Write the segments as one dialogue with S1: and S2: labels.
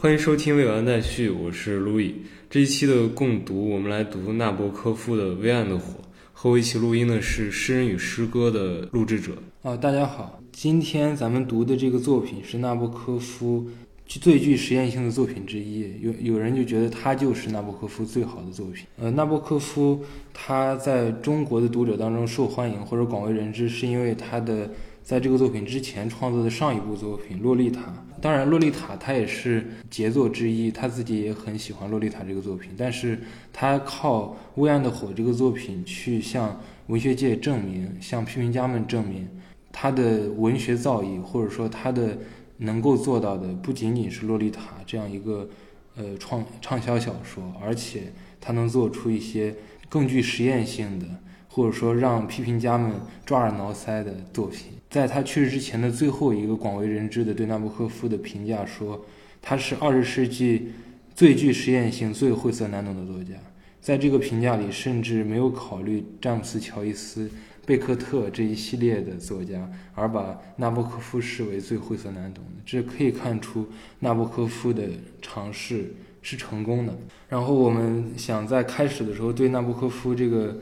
S1: 欢迎收听未完待续，我是路易。这一期的共读，我们来读纳博科夫的《微暗的火》。和我一起录音的是《诗人与诗歌》的录制者。
S2: 哦，大家好，今天咱们读的这个作品是纳博科夫最具实验性的作品之一。有有人就觉得他就是纳博科夫最好的作品。呃，纳博科夫他在中国的读者当中受欢迎或者广为人知，是因为他的。在这个作品之前创作的上一部作品《洛丽塔》，当然，《洛丽塔》它也是杰作之一，他自己也很喜欢《洛丽塔》这个作品，但是他靠《微暗的火》这个作品去向文学界证明，向批评家们证明他的文学造诣，或者说他的能够做到的不仅仅是《洛丽塔》这样一个呃创畅销小说，而且他能做出一些更具实验性的，或者说让批评家们抓耳挠腮的作品。在他去世之前的最后一个广为人知的对纳博科夫的评价说，他是二十世纪最具实验性、最晦涩难懂的作家。在这个评价里，甚至没有考虑詹姆斯·乔伊斯、贝克特这一系列的作家，而把纳博科夫视为最晦涩难懂的。这可以看出纳博科夫的尝试是成功的。然后我们想在开始的时候对纳博科夫这个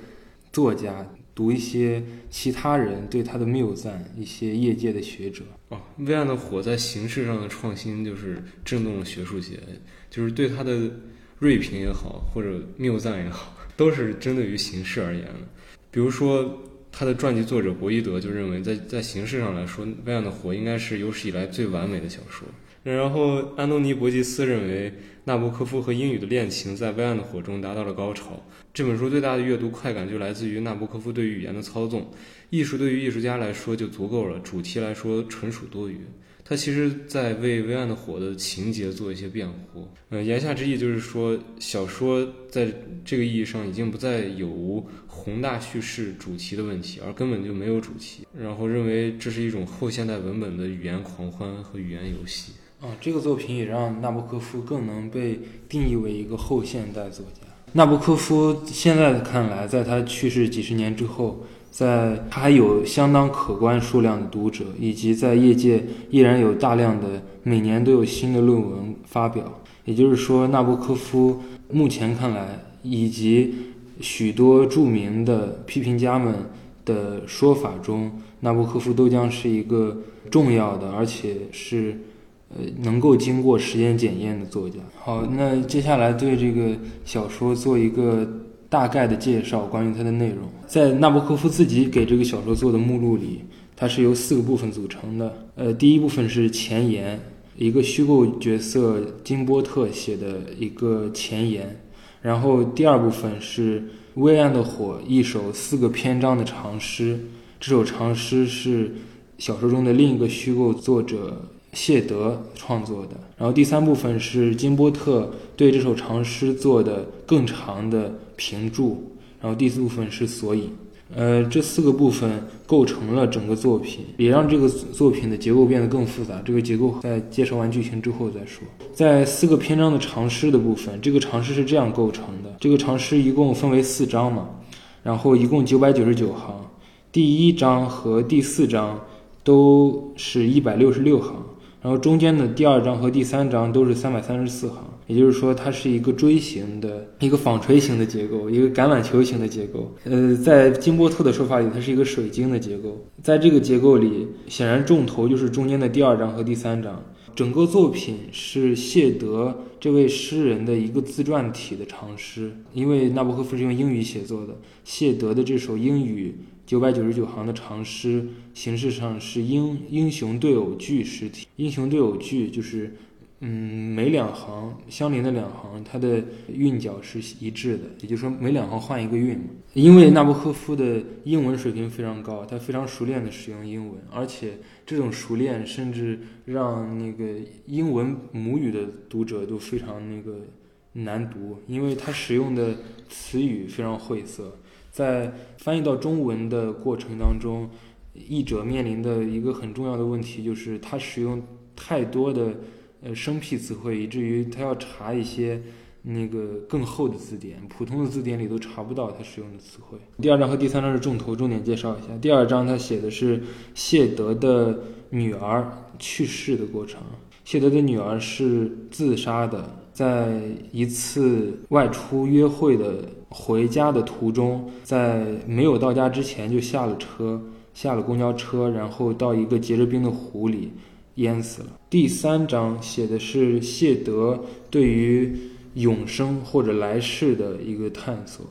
S2: 作家。读一些其他人对他的谬赞，一些业界的学者
S1: 哦，《微暗的火》在形式上的创新就是震动了学术界，就是对他的锐评也好，或者谬赞也好，都是针对于形式而言的。比如说，他的传记作者博伊德就认为，在在形式上来说，《微暗的火》应该是有史以来最完美的小说。然后，安东尼·伯吉斯认为，纳博科夫和英语的恋情在《微暗的火》中达到了高潮。这本书最大的阅读快感就来自于纳博科夫对语言的操纵。艺术对于艺术家来说就足够了，主题来说纯属多余。他其实在为《微暗的火》的情节做一些辩护。呃，言下之意就是说，小说在这个意义上已经不再有宏大叙事主题的问题，而根本就没有主题。然后认为这是一种后现代文本的语言狂欢和语言游戏。
S2: 啊，这个作品也让纳博科夫更能被定义为一个后现代作家。纳博科夫现在看来，在他去世几十年之后，在他还有相当可观数量的读者，以及在业界依然有大量的每年都有新的论文发表。也就是说，纳博科夫目前看来，以及许多著名的批评家们的说法中，纳博科夫都将是一个重要的，而且是。呃，能够经过时间检验的作家。好，那接下来对这个小说做一个大概的介绍，关于它的内容。在纳博科夫自己给这个小说做的目录里，它是由四个部分组成的。呃，第一部分是前言，一个虚构角色金波特写的一个前言。然后第二部分是《微暗的火》一首四个篇章的长诗，这首长诗是小说中的另一个虚构作者。谢德创作的，然后第三部分是金波特对这首长诗做的更长的评注，然后第四部分是索引，呃，这四个部分构成了整个作品，也让这个作品的结构变得更复杂。这个结构在介绍完剧情之后再说。在四个篇章的长诗的部分，这个长诗是这样构成的：这个长诗一共分为四章嘛，然后一共九百九十九行，第一章和第四章都是一百六十六行。然后中间的第二章和第三章都是三百三十四行，也就是说，它是一个锥形的一个纺锤形的结构，一个橄榄球形的结构。呃，在金波特的说法里，它是一个水晶的结构。在这个结构里，显然重头就是中间的第二章和第三章。整个作品是谢德这位诗人的一个自传体的长诗，因为纳博科夫是用英语写作的，谢德的这首英语。九百九十九行的长诗，形式上是英英雄对偶句诗体。英雄对偶句就是，嗯，每两行相邻的两行，它的韵脚是一致的，也就是说每两行换一个韵嘛。因为纳博科夫的英文水平非常高，他非常熟练的使用英文，而且这种熟练甚至让那个英文母语的读者都非常那个难读，因为他使用的词语非常晦涩。在翻译到中文的过程当中，译者面临的一个很重要的问题就是，他使用太多的呃生僻词汇，以至于他要查一些那个更厚的字典，普通的字典里都查不到他使用的词汇。第二章和第三章是重头，重点介绍一下。第二章他写的是谢德的女儿去世的过程。谢德的女儿是自杀的，在一次外出约会的回家的途中，在没有到家之前就下了车，下了公交车，然后到一个结着冰的湖里淹死了。第三章写的是谢德对于永生或者来世的一个探索。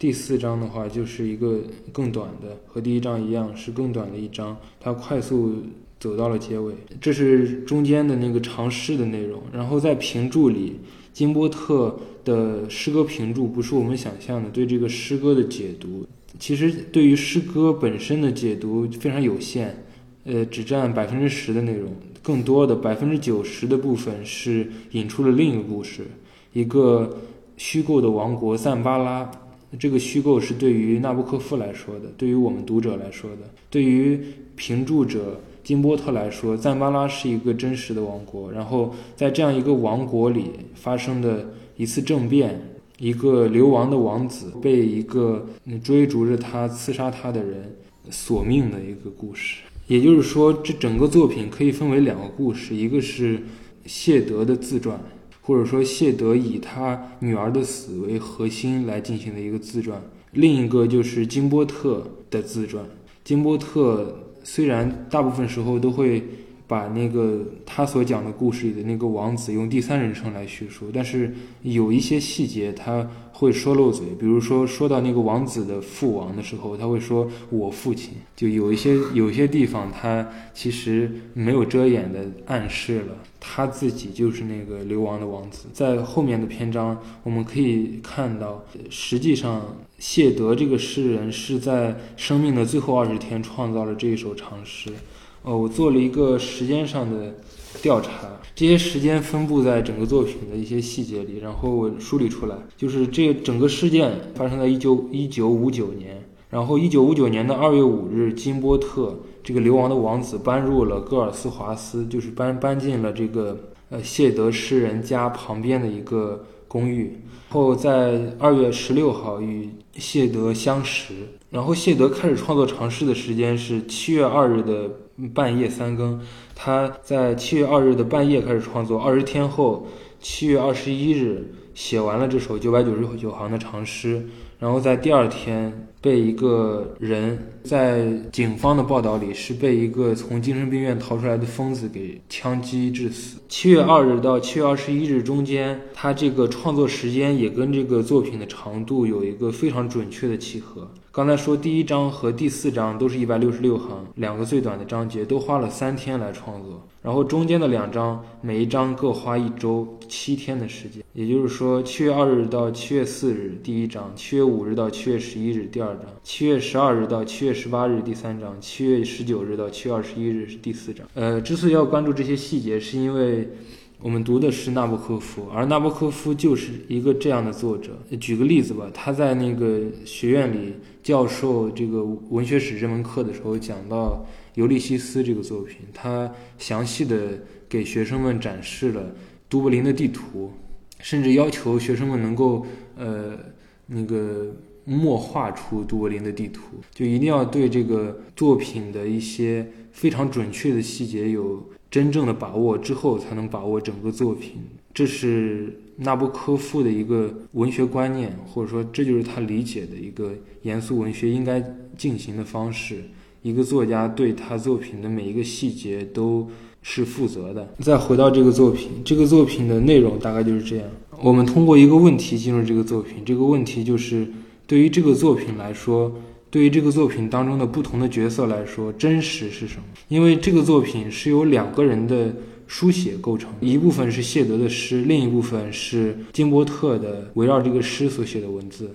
S2: 第四章的话就是一个更短的，和第一章一样是更短的一章，它快速走到了结尾。这是中间的那个长诗的内容。然后在评注里，金波特的诗歌评注不是我们想象的对这个诗歌的解读，其实对于诗歌本身的解读非常有限，呃，只占百分之十的内容，更多的百分之九十的部分是引出了另一个故事，一个虚构的王国赞巴拉。这个虚构是对于纳布科夫来说的，对于我们读者来说的，对于评注者金波特来说，赞巴拉是一个真实的王国。然后在这样一个王国里发生的一次政变，一个流亡的王子被一个追逐着他、刺杀他的人索命的一个故事。也就是说，这整个作品可以分为两个故事，一个是谢德的自传。或者说，谢德以他女儿的死为核心来进行的一个自传。另一个就是金波特的自传。金波特虽然大部分时候都会把那个他所讲的故事里的那个王子用第三人称来叙述，但是有一些细节他。会说漏嘴，比如说说到那个王子的父王的时候，他会说我父亲，就有一些有些地方他其实没有遮掩的暗示了他自己就是那个流亡的王子。在后面的篇章，我们可以看到，实际上谢德这个诗人是在生命的最后二十天创造了这一首长诗。哦，我做了一个时间上的。调查这些时间分布在整个作品的一些细节里，然后我梳理出来，就是这整个事件发生在一九一九五九年，然后一九五九年的二月五日，金波特这个流亡的王子搬入了戈尔斯华斯，就是搬搬进了这个呃谢德诗人家旁边的一个公寓，后在二月十六号与谢德相识，然后谢德开始创作长诗的时间是七月二日的。半夜三更，他在七月二日的半夜开始创作，二十天后，七月二十一日写完了这首九百九十九行的长诗，然后在第二天被一个人在警方的报道里是被一个从精神病院逃出来的疯子给枪击致死。七月二日到七月二十一日中间，他这个创作时间也跟这个作品的长度有一个非常准确的契合。刚才说第一章和第四章都是一百六十六行，两个最短的章节都花了三天来创作，然后中间的两章每一章各花一周七天的时间，也就是说七月二日到七月四日第一章，七月五日到七月十一日第二章，七月十二日到七月十八日第三章，七月十九日到七月二十一日是第四章。呃，之所以要关注这些细节，是因为。我们读的是纳博科夫，而纳博科夫就是一个这样的作者。举个例子吧，他在那个学院里教授这个文学史这门课的时候，讲到《尤利西斯》这个作品，他详细的给学生们展示了都柏林的地图，甚至要求学生们能够呃那个默画出都柏林的地图，就一定要对这个作品的一些非常准确的细节有。真正的把握之后，才能把握整个作品。这是纳博科夫的一个文学观念，或者说，这就是他理解的一个严肃文学应该进行的方式。一个作家对他作品的每一个细节都是负责的。再回到这个作品，这个作品的内容大概就是这样。我们通过一个问题进入这个作品，这个问题就是对于这个作品来说。对于这个作品当中的不同的角色来说，真实是什么？因为这个作品是由两个人的书写构成，一部分是谢德的诗，另一部分是金波特的围绕这个诗所写的文字。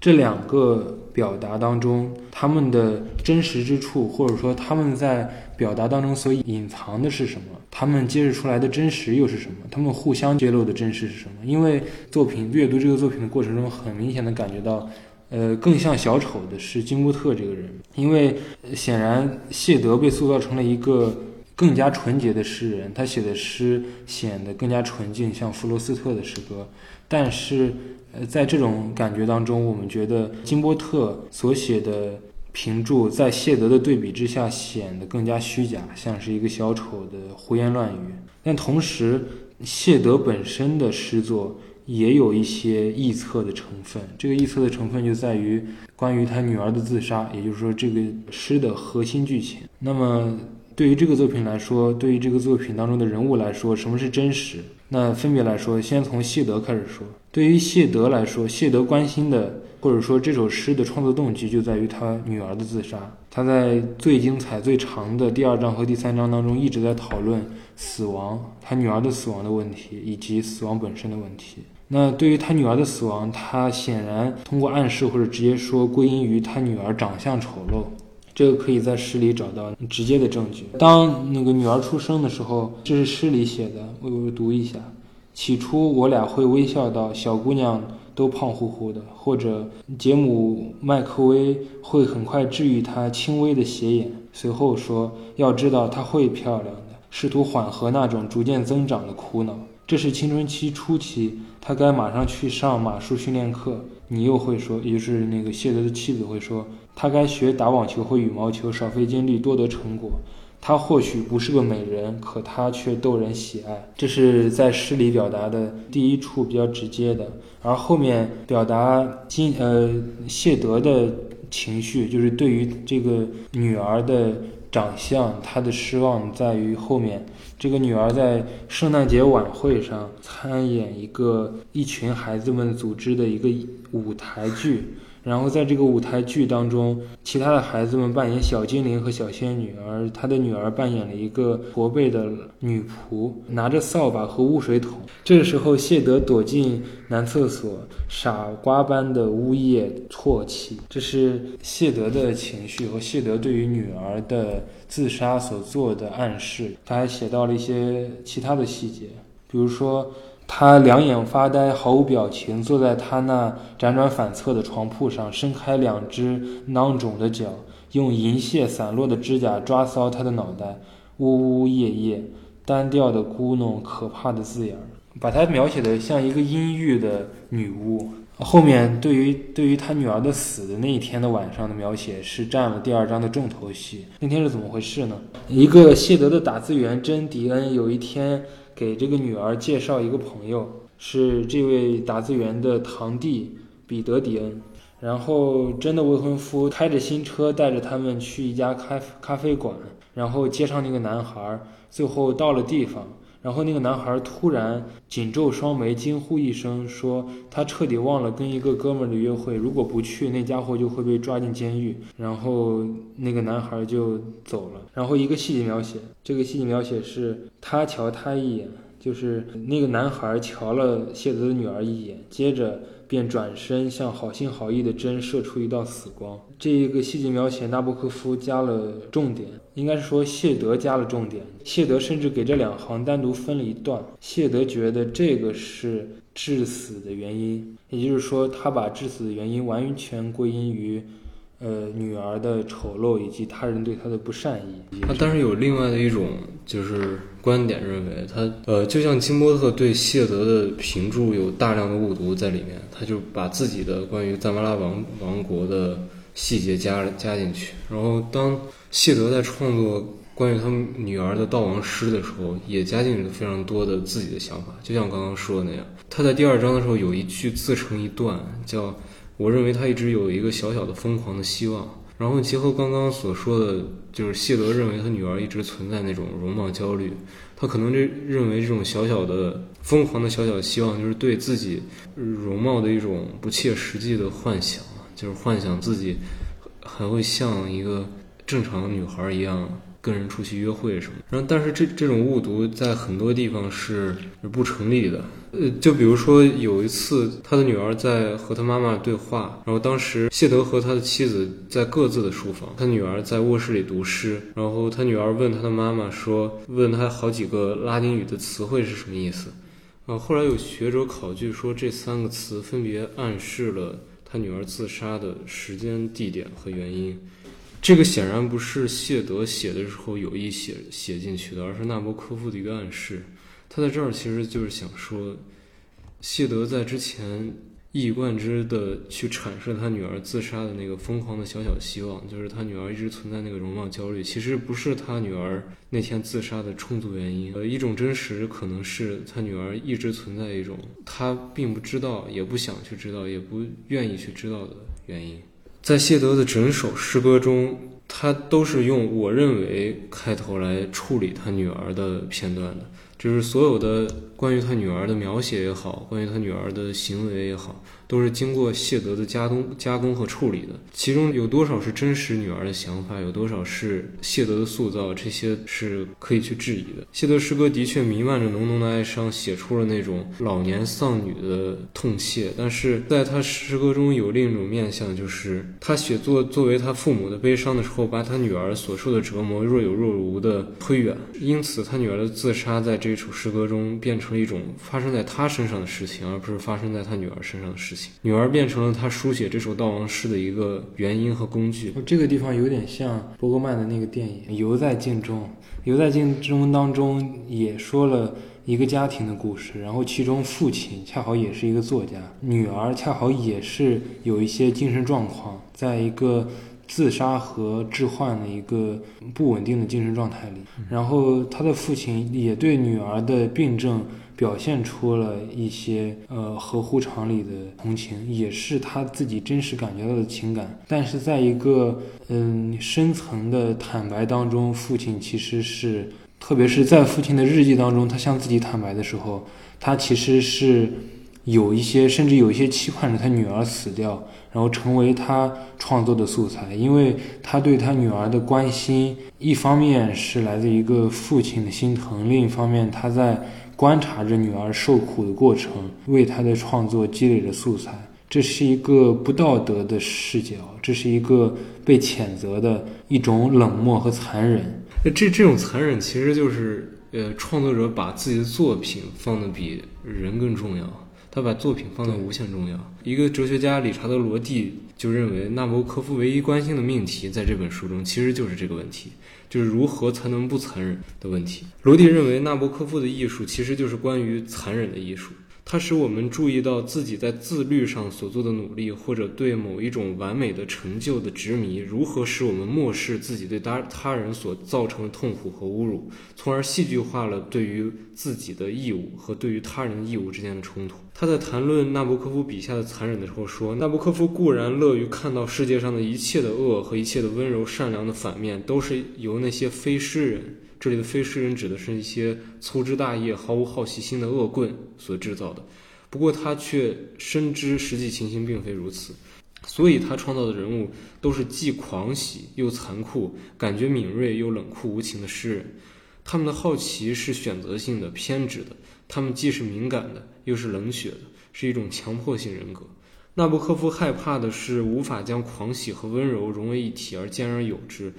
S2: 这两个表达当中，他们的真实之处，或者说他们在表达当中所隐藏的是什么？他们揭示出来的真实又是什么？他们互相揭露的真实是什么？因为作品阅读这个作品的过程中，很明显的感觉到。呃，更像小丑的是金波特这个人，因为显然谢德被塑造成了一个更加纯洁的诗人，他写的诗显得更加纯净，像弗罗斯特的诗歌。但是，呃，在这种感觉当中，我们觉得金波特所写的评注在谢德的对比之下显得更加虚假，像是一个小丑的胡言乱语。但同时，谢德本身的诗作也有一些臆测的成分。这个臆测的成分就在于关于他女儿的自杀，也就是说，这个诗的核心剧情。那么，对于这个作品来说，对于这个作品当中的人物来说，什么是真实？那分别来说，先从谢德开始说。对于谢德来说，谢德关心的。或者说，这首诗的创作动机就在于他女儿的自杀。他在最精彩、最长的第二章和第三章当中，一直在讨论死亡、他女儿的死亡的问题，以及死亡本身的问题。那对于他女儿的死亡，他显然通过暗示或者直接说归因于他女儿长相丑陋，这个可以在诗里找到直接的证据。当那个女儿出生的时候，这是诗里写的，我读一下：起初我俩会微笑道，小姑娘。都胖乎乎的，或者杰姆麦克威会很快治愈她轻微的斜眼。随后说：“要知道，她会漂亮的。”试图缓和那种逐渐增长的苦恼。这是青春期初期，他该马上去上马术训练课。你又会说，也就是那个谢德的妻子会说，他该学打网球和羽毛球，少费精力，多得成果。他或许不是个美人，可他却逗人喜爱。这是在诗里表达的第一处比较直接的，而后面表达金呃谢德的情绪，就是对于这个女儿的长相，他的失望在于后面。这个女儿在圣诞节晚会上参演一个一群孩子们组织的一个舞台剧。然后在这个舞台剧当中，其他的孩子们扮演小精灵和小仙女，而他的女儿扮演了一个驼背的女仆，拿着扫把和污水桶。这个时候，谢德躲进男厕所，傻瓜般的呜咽啜泣。这是谢德的情绪和谢德对于女儿的自杀所做的暗示。他还写到了一些其他的细节，比如说。他两眼发呆，毫无表情，坐在他那辗转反侧的床铺上，伸开两只囊肿的脚，用银屑散落的指甲抓搔他的脑袋，呜呜咽咽，单调的咕哝可怕的字眼，把他描写的像一个阴郁的女巫。后面对于对于他女儿的死的那一天的晚上的描写是占了第二章的重头戏。那天是怎么回事呢？一个谢德的打字员珍迪恩有一天。给这个女儿介绍一个朋友，是这位打字员的堂弟彼得·迪恩。然后真的未婚夫开着新车带着他们去一家咖咖啡馆，然后接上那个男孩。最后到了地方，然后那个男孩突然紧皱双眉，惊呼一声，说他彻底忘了跟一个哥们儿的约会，如果不去，那家伙就会被抓进监狱。然后那个男孩就走了。然后一个细节描写，这个细节描写是他瞧他一眼，就是那个男孩瞧了谢泽的女儿一眼，接着便转身向好心好意的针射出一道死光。这一个细节描写，纳博科夫加了重点，应该是说谢德加了重点。谢德甚至给这两行单独分了一段。谢德觉得这个是致死的原因，也就是说，他把致死的原因完全归因于。呃，女儿的丑陋以及他人对她的不善意。
S1: 他但是有另外的一种就是观点，认为他呃，就像金波特对谢德的评注有大量的误读在里面，他就把自己的关于赞巴拉王王国的细节加加进去。然后当谢德在创作关于他们女儿的悼亡诗的时候，也加进了非常多的自己的想法。就像刚刚说的那样，他在第二章的时候有一句自成一段，叫。我认为他一直有一个小小的疯狂的希望，然后结合刚刚所说的，就是谢德认为他女儿一直存在那种容貌焦虑，他可能这认为这种小小的疯狂的小小的希望，就是对自己容貌的一种不切实际的幻想，就是幻想自己还会像一个正常女孩一样。跟人出去约会什么，然后但是这这种误读在很多地方是不成立的。呃，就比如说有一次，他的女儿在和他妈妈对话，然后当时谢德和他的妻子在各自的书房，他女儿在卧室里读诗，然后他女儿问他的妈妈说，问他好几个拉丁语的词汇是什么意思。啊，后来有学者考据说，这三个词分别暗示了他女儿自杀的时间、地点和原因。这个显然不是谢德写的时候有意写写进去的，而是纳博科夫的一个暗示。他在这儿其实就是想说，谢德在之前一以贯之的去阐释他女儿自杀的那个疯狂的小小希望，就是他女儿一直存在那个容貌焦虑，其实不是他女儿那天自杀的充足原因。呃，一种真实可能是他女儿一直存在一种他并不知道，也不想去知道，也不愿意去知道的原因。在谢德的整首诗歌中，他都是用“我认为”开头来处理他女儿的片段的。就是所有的关于他女儿的描写也好，关于他女儿的行为也好，都是经过谢德的加工、加工和处理的。其中有多少是真实女儿的想法，有多少是谢德的塑造，这些是可以去质疑的。谢德诗歌的确弥漫着浓浓的哀伤，写出了那种老年丧女的痛切。但是在他诗歌中有另一种面相，就是他写作作为他父母的悲伤的时候，把他女儿所受的折磨若有若无的推远。因此，他女儿的自杀在。这首诗歌中变成一种发生在他身上的事情，而不是发生在他女儿身上的事情。女儿变成了他书写这首悼亡诗的一个原因和工具。
S2: 这个地方有点像伯格曼的那个电影《游在镜中》。《游在镜中》当中也说了一个家庭的故事，然后其中父亲恰好也是一个作家，女儿恰好也是有一些精神状况，在一个。自杀和致幻的一个不稳定的精神状态里，然后他的父亲也对女儿的病症表现出了一些呃合乎常理的同情，也是他自己真实感觉到的情感。但是在一个嗯深层的坦白当中，父亲其实是，特别是在父亲的日记当中，他向自己坦白的时候，他其实是。有一些，甚至有一些期盼着他女儿死掉，然后成为他创作的素材，因为他对他女儿的关心，一方面是来自一个父亲的心疼，另一方面他在观察着女儿受苦的过程，为他的创作积累着素材。这是一个不道德的视角，这是一个被谴责的一种冷漠和残忍。
S1: 这这种残忍其实就是，呃，创作者把自己的作品放的比人更重要。他把作品放到无限重要。一个哲学家理查德·罗蒂就认为，纳博科夫唯一关心的命题在这本书中其实就是这个问题，就是如何才能不残忍的问题。罗蒂认为，纳博科夫的艺术其实就是关于残忍的艺术。它使我们注意到自己在自律上所做的努力，或者对某一种完美的成就的执迷，如何使我们漠视自己对他他人所造成的痛苦和侮辱，从而戏剧化了对于自己的义务和对于他人义务之间的冲突。他在谈论纳博科夫笔下的残忍的时候说：“纳博科夫固然乐于看到世界上的一切的恶和一切的温柔善良的反面，都是由那些非诗人。”这里的非诗人指的是一些粗枝大叶、毫无好奇心的恶棍所制造的。不过他却深知实际情形并非如此，所以他创造的人物都是既狂喜又残酷、感觉敏锐又冷酷无情的诗人。他们的好奇是选择性的、偏执的，他们既是敏感的，又是冷血的，是一种强迫性人格。纳博科夫害怕的是无法将狂喜和温柔融为一体而兼而有之。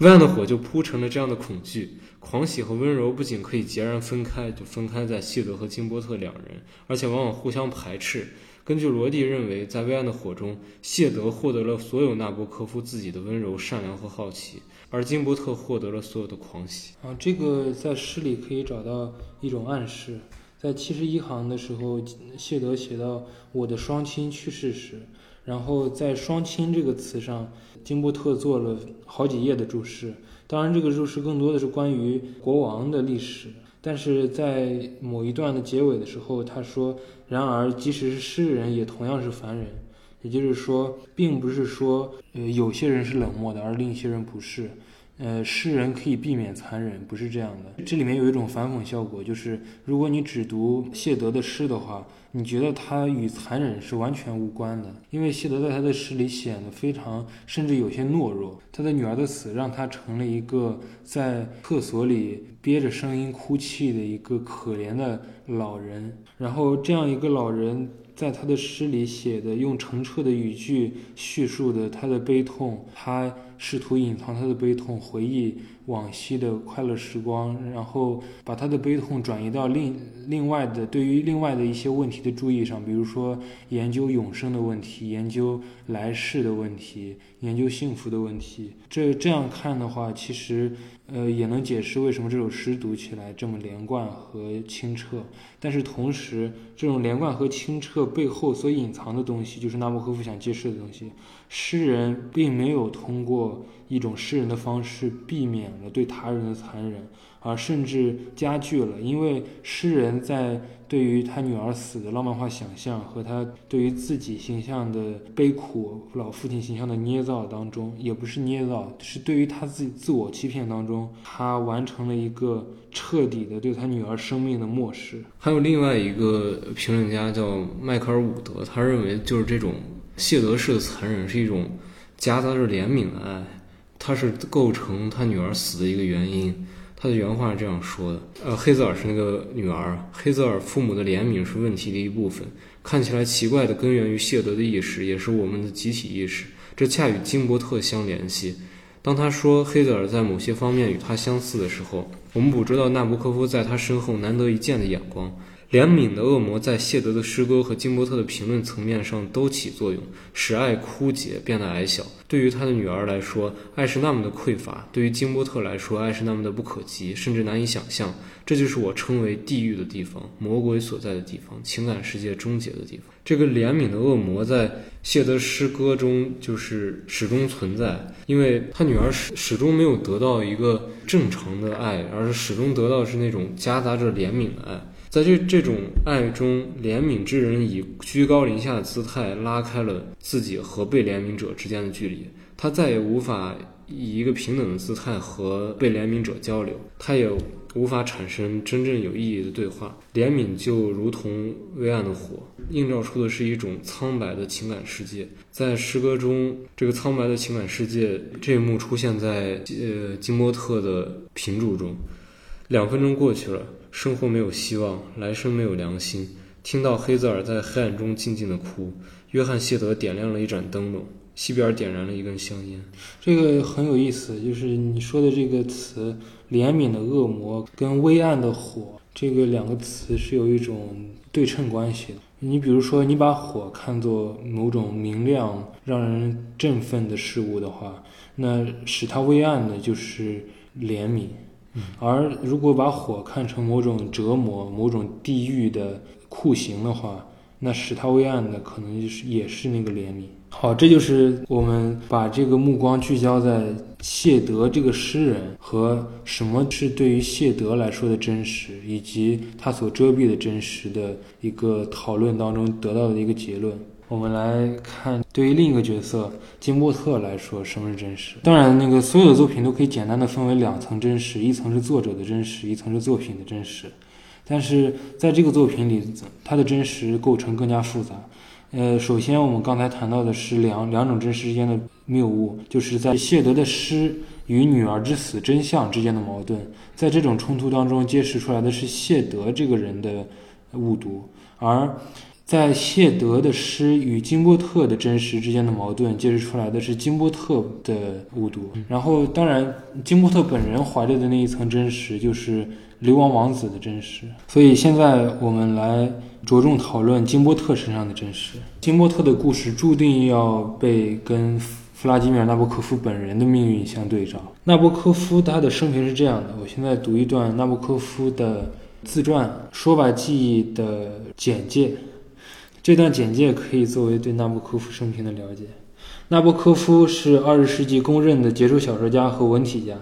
S1: 微暗的火就铺成了这样的恐惧。狂喜和温柔不仅可以截然分开，就分开在谢德和金波特两人，而且往往互相排斥。根据罗蒂认为，在微暗的火中，谢德获得了所有纳博科夫自己的温柔、善良和好奇，而金波特获得了所有的狂喜。
S2: 啊，这个在诗里可以找到一种暗示。在七十一行的时候，谢德写到我的双亲去世时，然后在“双亲”这个词上，金波特做了好几页的注释。当然，这个注释更多的是关于国王的历史，但是在某一段的结尾的时候，他说：“然而，即使是诗人，也同样是凡人。”也就是说，并不是说，呃，有些人是冷漠的，而另一些人不是。呃，诗人可以避免残忍，不是这样的。这里面有一种反讽效果，就是如果你只读谢德的诗的话，你觉得他与残忍是完全无关的。因为谢德在他的诗里显得非常，甚至有些懦弱。他的女儿的死让他成了一个在厕所里憋着声音哭泣的一个可怜的老人。然后这样一个老人，在他的诗里写的用澄澈的语句叙述的他的悲痛，他。试图隐藏他的悲痛，回忆往昔的快乐时光，然后把他的悲痛转移到另另外的对于另外的一些问题的注意上，比如说研究永生的问题，研究来世的问题，研究幸福的问题。这这样看的话，其实呃也能解释为什么这首诗读起来这么连贯和清澈。但是同时，这种连贯和清澈背后所隐藏的东西，就是纳博科夫想揭示的东西。诗人并没有通过一种诗人的方式避免了对他人的残忍，而甚至加剧了。因为诗人在对于他女儿死的浪漫化想象和他对于自己形象的悲苦、老父亲形象的捏造当中，也不是捏造，是对于他自己自我欺骗当中，他完成了一个彻底的对他女儿生命的漠视。
S1: 还有另外一个评论家叫迈克尔·伍德，他认为就是这种。谢德式的残忍是一种夹杂着怜悯的爱，它是构成他女儿死的一个原因。他的原话是这样说的：呃，黑泽尔是那个女儿，黑泽尔父母的怜悯是问题的一部分。看起来奇怪的根源于谢德的意识，也是我们的集体意识。这恰与金伯特相联系。当他说黑泽尔在某些方面与他相似的时候，我们捕捉到纳博科夫在他身后难得一见的眼光。怜悯的恶魔在谢德的诗歌和金伯特的评论层面上都起作用，使爱枯竭，变得矮小。对于他的女儿来说，爱是那么的匮乏；对于金伯特来说，爱是那么的不可及，甚至难以想象。这就是我称为地狱的地方，魔鬼所在的地方，情感世界终结的地方。这个怜悯的恶魔在谢德诗歌中就是始终存在，因为他女儿始始终没有得到一个正常的爱，而是始终得到是那种夹杂着怜悯的爱。在这这种爱中，怜悯之人以居高临下的姿态拉开了自己和被怜悯者之间的距离。他再也无法以一个平等的姿态和被怜悯者交流，他也无法产生真正有意义的对话。怜悯就如同微暗的火，映照出的是一种苍白的情感世界。在诗歌中，这个苍白的情感世界这一幕出现在呃金波特的评注中。两分钟过去了。生活没有希望，来生没有良心。听到黑泽尔在黑暗中静静的哭，约翰谢德点亮了一盏灯笼，西比尔点燃了一根香烟。
S2: 这个很有意思，就是你说的这个词“怜悯的恶魔”跟“微暗的火”这个两个词是有一种对称关系的。你比如说，你把火看作某种明亮、让人振奋的事物的话，那使它微暗的就是怜悯。而如果把火看成某种折磨、某种地狱的酷刑的话，那使它微暗的可能就是也是那个怜悯。好，这就是我们把这个目光聚焦在谢德这个诗人和什么是对于谢德来说的真实，以及他所遮蔽的真实的一个讨论当中得到的一个结论。我们来看，对于另一个角色金波特来说，什么是真实？当然，那个所有的作品都可以简单的分为两层真实，一层是作者的真实，一层是作品的真实。但是在这个作品里，它的真实构成更加复杂。呃，首先我们刚才谈到的是两两种真实之间的谬误，就是在谢德的诗与女儿之死真相之间的矛盾，在这种冲突当中揭示出来的是谢德这个人的误读，而。在谢德的诗与金波特的真实之间的矛盾，揭示出来的是金波特的误读。然后，当然，金波特本人怀着的那一层真实，就是流亡王子的真实。所以，现在我们来着重讨论金波特身上的真实。金波特的故事注定要被跟弗拉基米尔·纳博科夫本人的命运相对照。纳博科夫他的生平是这样的，我现在读一段纳博科夫的自传《说吧记忆》的简介。这段简介可以作为对纳博科夫生平的了解。纳博科夫是二十世纪公认的杰出小说家和文体家。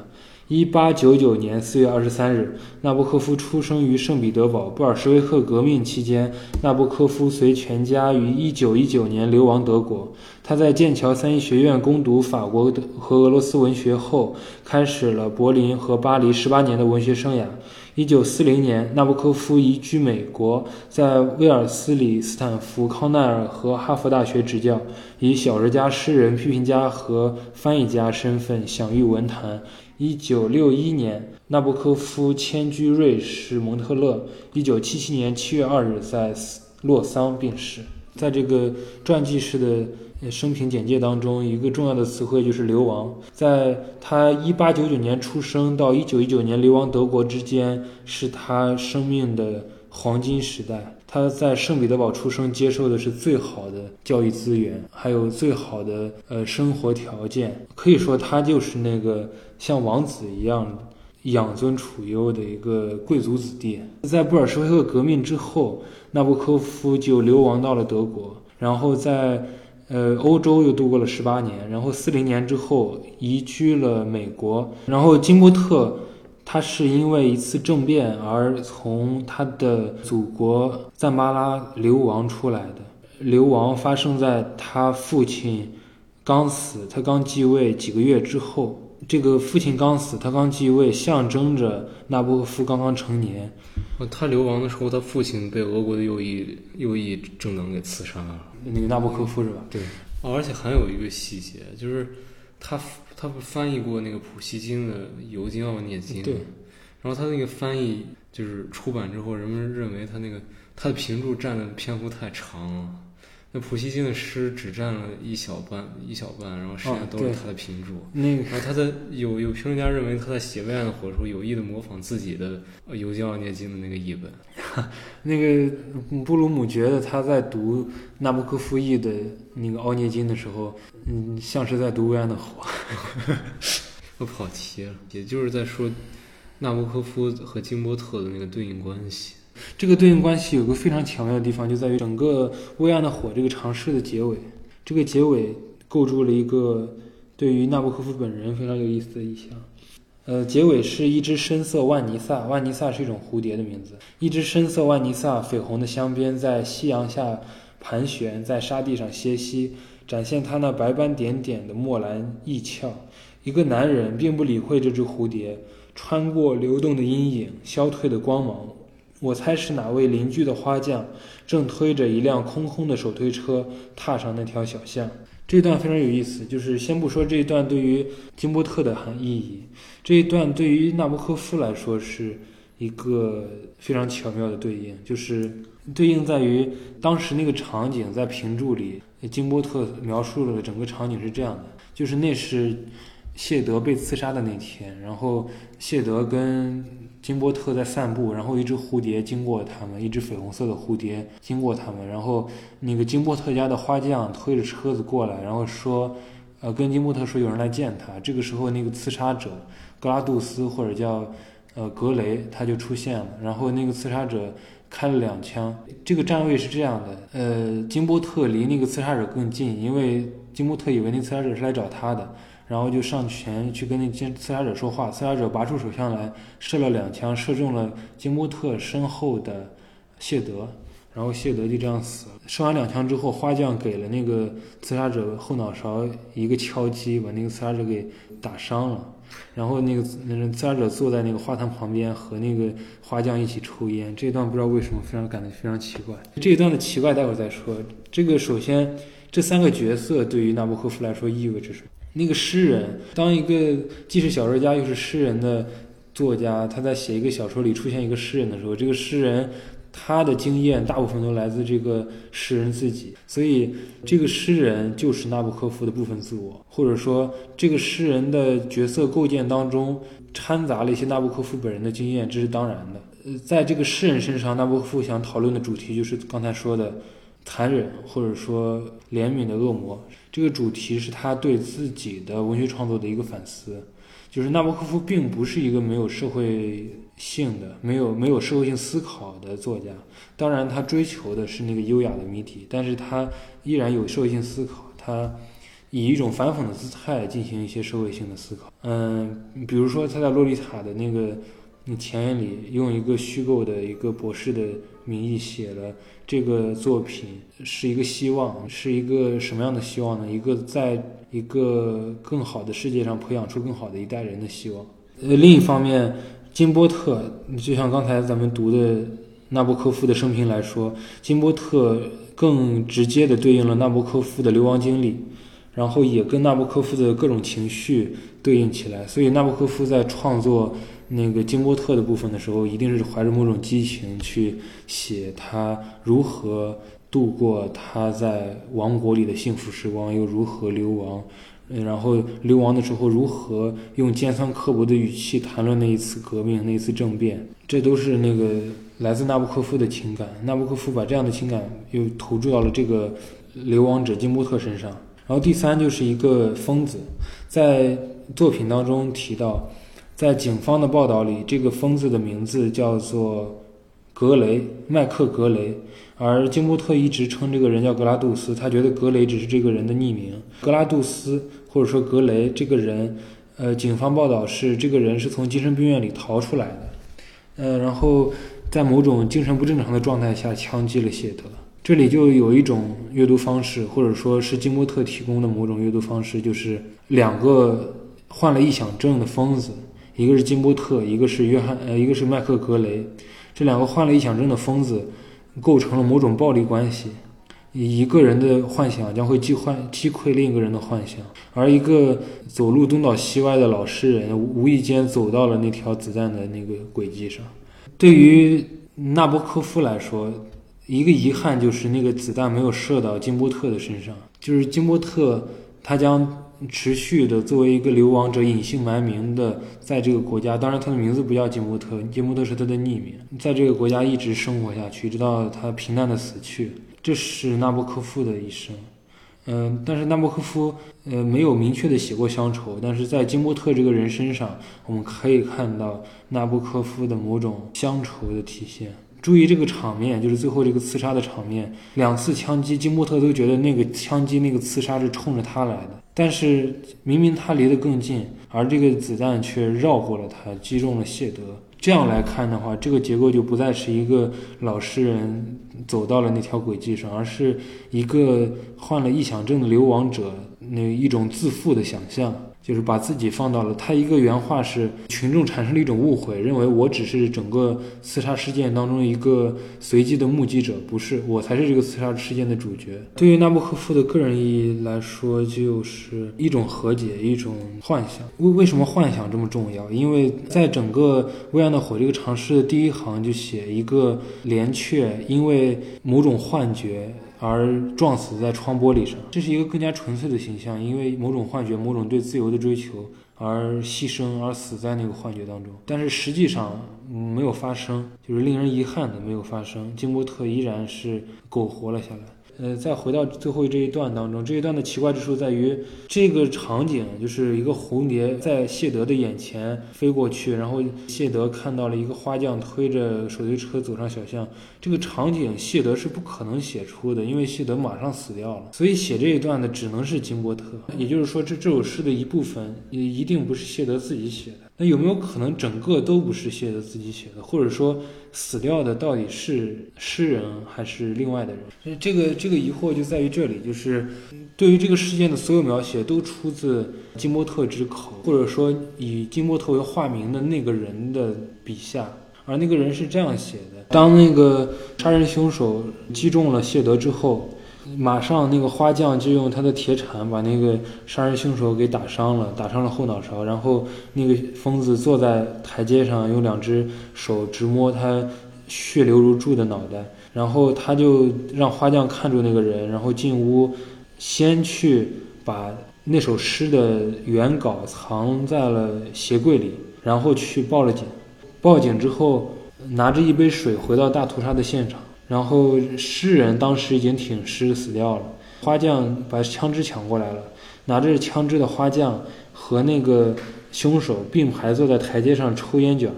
S2: 一八九九年四月二十三日，纳博科夫出生于圣彼得堡。布尔什维克革命期间，纳博科夫随全家于一九一九年流亡德国。他在剑桥三一学院攻读法国和俄罗斯文学后，开始了柏林和巴黎十八年的文学生涯。一九四零年，纳博科夫移居美国，在威尔斯里、斯坦福、康奈尔和哈佛大学执教，以小说家、诗人、批评家和翻译家身份享誉文坛。一九六一年，纳博科夫迁居瑞士蒙特勒。一九七七年七月二日，在洛桑病逝。在这个传记式的生平简介当中，一个重要的词汇就是流亡。在他一八九九年出生到一九一九年流亡德国之间，是他生命的黄金时代。他在圣彼得堡出生，接受的是最好的教育资源，还有最好的呃生活条件。可以说，他就是那个像王子一样养尊处优的一个贵族子弟。在布尔什维克革命之后，纳博科夫就流亡到了德国，然后在呃欧洲又度过了十八年，然后四零年之后移居了美国，然后金波特。他是因为一次政变而从他的祖国赞巴拉流亡出来的。流亡发生在他父亲刚死，他刚继位几个月之后。这个父亲刚死，他刚继位，象征着纳博科夫刚刚成年。
S1: 他流亡的时候，他父亲被俄国的右翼右翼政党给刺杀了。
S2: 那个纳博科夫是吧？
S1: 对。哦，而且还有一个细节，就是他。他不翻译过那个普希金的《尤金奥涅金》，
S2: 对。
S1: 然后他那个翻译就是出版之后，人们认为他那个他的评注占的篇幅太长了。那普希金的诗只占了一小半，一小半，然后剩下都是他的评注。
S2: 那
S1: 个，然后他在有有评论家认为他在写《未暗的火》的时候，有意的模仿自己的《尤金奥涅金》的那个译本。
S2: 那个布鲁姆觉得他在读纳博科夫译的那个奥涅金的时候，嗯，像是在读《未暗的火》。
S1: 我跑题了，也就是在说纳博科夫和金波特的那个对应关系。
S2: 这个对应关系有个非常巧妙的地方，就在于整个《微暗的火》这个长诗的结尾，这个结尾构筑了一个对于纳博科夫本人非常有意思的意象。呃，结尾是一只深色万尼萨，万尼萨是一种蝴蝶的名字。一只深色万尼萨，绯红的镶边在夕阳下盘旋，在沙地上歇息，展现它那白斑点点的墨蓝翼鞘。一个男人并不理会这只蝴蝶，穿过流动的阴影，消退的光芒。我猜是哪位邻居的花匠正推着一辆空空的手推车踏上那条小巷。这段非常有意思，就是先不说这一段对于金波特的含意义，这一段对于纳博科夫来说是一个非常巧妙的对应，就是对应在于当时那个场景，在评注里，金波特描述了整个场景是这样的，就是那是谢德被刺杀的那天，然后谢德跟。金波特在散步，然后一只蝴蝶经过他们，一只绯红色的蝴蝶经过他们，然后那个金波特家的花匠推着车子过来，然后说，呃，跟金波特说有人来见他。这个时候，那个刺杀者格拉杜斯或者叫呃格雷他就出现了，然后那个刺杀者开了两枪。这个站位是这样的，呃，金波特离那个刺杀者更近，因为金波特以为那刺杀者是来找他的。然后就上前去跟那刺杀者说话，刺杀者拔出手枪来，射了两枪，射中了金波特身后的谢德，然后谢德就这样死了。射完两枪之后，花匠给了那个刺杀者后脑勺一个敲击，把那个刺杀者给打伤了。然后那个那个刺杀者坐在那个花坛旁边，和那个花匠一起抽烟。这一段不知道为什么非常感觉非常奇怪。这一段的奇怪待会儿再说。这个首先这三个角色对于纳博科夫来说意味着什么？那个诗人，当一个既是小说家又是诗人的作家，他在写一个小说里出现一个诗人的时候，这个诗人他的经验大部分都来自这个诗人自己，所以这个诗人就是纳博科夫的部分自我，或者说这个诗人的角色构建当中掺杂了一些纳博科夫本人的经验，这是当然的。呃，在这个诗人身上，纳博科夫想讨论的主题就是刚才说的残忍或者说怜悯的恶魔。这个主题是他对自己的文学创作的一个反思，就是纳博科夫并不是一个没有社会性的、没有没有社会性思考的作家。当然，他追求的是那个优雅的谜题，但是他依然有社会性思考。他以一种反讽的姿态进行一些社会性的思考。嗯，比如说他在《洛丽塔》的那个前言里，用一个虚构的一个博士的名义写了。这个作品是一个希望，是一个什么样的希望呢？一个在一个更好的世界上培养出更好的一代人的希望。呃，另一方面，金波特就像刚才咱们读的纳博科夫的生平来说，金波特更直接的对应了纳博科夫的流亡经历，然后也跟纳博科夫的各种情绪对应起来。所以，纳博科夫在创作。那个金波特的部分的时候，一定是怀着某种激情去写他如何度过他在王国里的幸福时光，又如何流亡，然后流亡的时候如何用尖酸刻薄的语气谈论那一次革命、那一次政变，这都是那个来自纳布科夫的情感。纳布科夫把这样的情感又投注到了这个流亡者金波特身上。然后第三就是一个疯子，在作品当中提到，在警方的报道里，这个疯子的名字叫做格雷麦克格雷，而金波特一直称这个人叫格拉杜斯，他觉得格雷只是这个人的匿名。格拉杜斯或者说格雷这个人，呃，警方报道是这个人是从精神病院里逃出来的，呃，然后在某种精神不正常的状态下枪击了谢德。这里就有一种阅读方式，或者说是金波特提供的某种阅读方式，就是两个患了臆想症的疯子，一个是金波特，一个是约翰，呃，一个是麦克格雷，这两个患了臆想症的疯子构成了某种暴力关系。一个人的幻想将会击坏击溃另一个人的幻想，而一个走路东倒西歪的老实人，无意间走到了那条子弹的那个轨迹上。对于纳博科夫来说，一个遗憾就是那个子弹没有射到金波特的身上，就是金波特他将持续的作为一个流亡者隐姓埋名的在这个国家，当然他的名字不叫金波特，金波特是他的匿名，在这个国家一直生活下去，直到他平淡的死去。这是纳博科夫的一生。嗯，但是纳博科夫呃没有明确的写过乡愁，但是在金波特这个人身上，我们可以看到纳博科夫的某种乡愁的体现。注意这个场面，就是最后这个刺杀的场面，两次枪击，金波特都觉得那个枪击、那个刺杀是冲着他来的，但是明明他离得更近，而这个子弹却绕过了他，击中了谢德。这样来看的话，这个结构就不再是一个老实人走到了那条轨迹上，而是一个患了臆想症的流亡者那一种自负的想象。就是把自己放到了他一个原话是群众产生了一种误会，认为我只是整个刺杀事件当中一个随机的目击者，不是我才是这个刺杀事件的主角。对于纳博科夫的个人意义来说，就是一种和解，一种幻想。为为什么幻想这么重要？因为在整个《微暗的火》这个长诗的第一行就写一个连雀因为某种幻觉。而撞死在窗玻璃上，这是一个更加纯粹的形象，因为某种幻觉、某种对自由的追求而牺牲，而死在那个幻觉当中。但是实际上没有发生，就是令人遗憾的没有发生。金波特依然是苟活了下来。呃，再回到最后这一段当中，这一段的奇怪之处在于，这个场景就是一个蝴蝶在谢德的眼前飞过去，然后谢德看到了一个花匠推着手推车走上小巷。这个场景谢德是不可能写出的，因为谢德马上死掉了，所以写这一段的只能是金波特。也就是说，这这首诗的一部分也一定不是谢德自己写的。那有没有可能整个都不是谢德自己写的，或者说死掉的到底是诗人还是另外的人？这个这个疑惑就在于这里，就是对于这个事件的所有描写都出自金波特之口，或者说以金波特为化名的那个人的笔下，而那个人是这样写的：当那个杀人凶手击中了谢德之后。马上，那个花匠就用他的铁铲把那个杀人凶手给打伤了，打伤了后脑勺。然后，那个疯子坐在台阶上，用两只手直摸他血流如注的脑袋。然后，他就让花匠看住那个人，然后进屋，先去把那首诗的原稿藏在了鞋柜里，然后去报了警。报警之后，拿着一杯水回到大屠杀的现场。然后诗人当时已经挺尸死掉了，花匠把枪支抢过来了，拿着枪支的花匠和那个凶手并排坐在台阶上抽烟卷，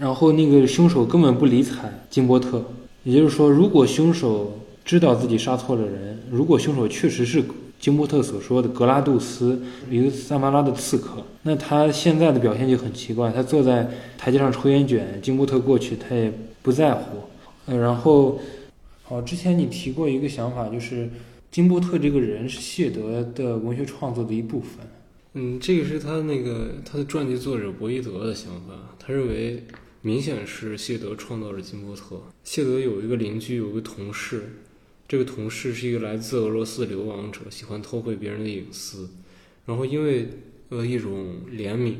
S2: 然后那个凶手根本不理睬金波特，也就是说，如果凶手知道自己杀错了人，如果凶手确实是金波特所说的格拉杜斯一个萨马拉的刺客，那他现在的表现就很奇怪，他坐在台阶上抽烟卷，金波特过去他也不在乎。呃，然后，好，之前你提过一个想法，就是金波特这个人是谢德的文学创作的一部分。
S1: 嗯，这个是他那个他的传记作者博伊德的想法，他认为明显是谢德创造了金波特。谢德有一个邻居，有个同事，这个同事是一个来自俄罗斯的流亡者，喜欢偷窥别人的隐私，然后因为呃一种怜悯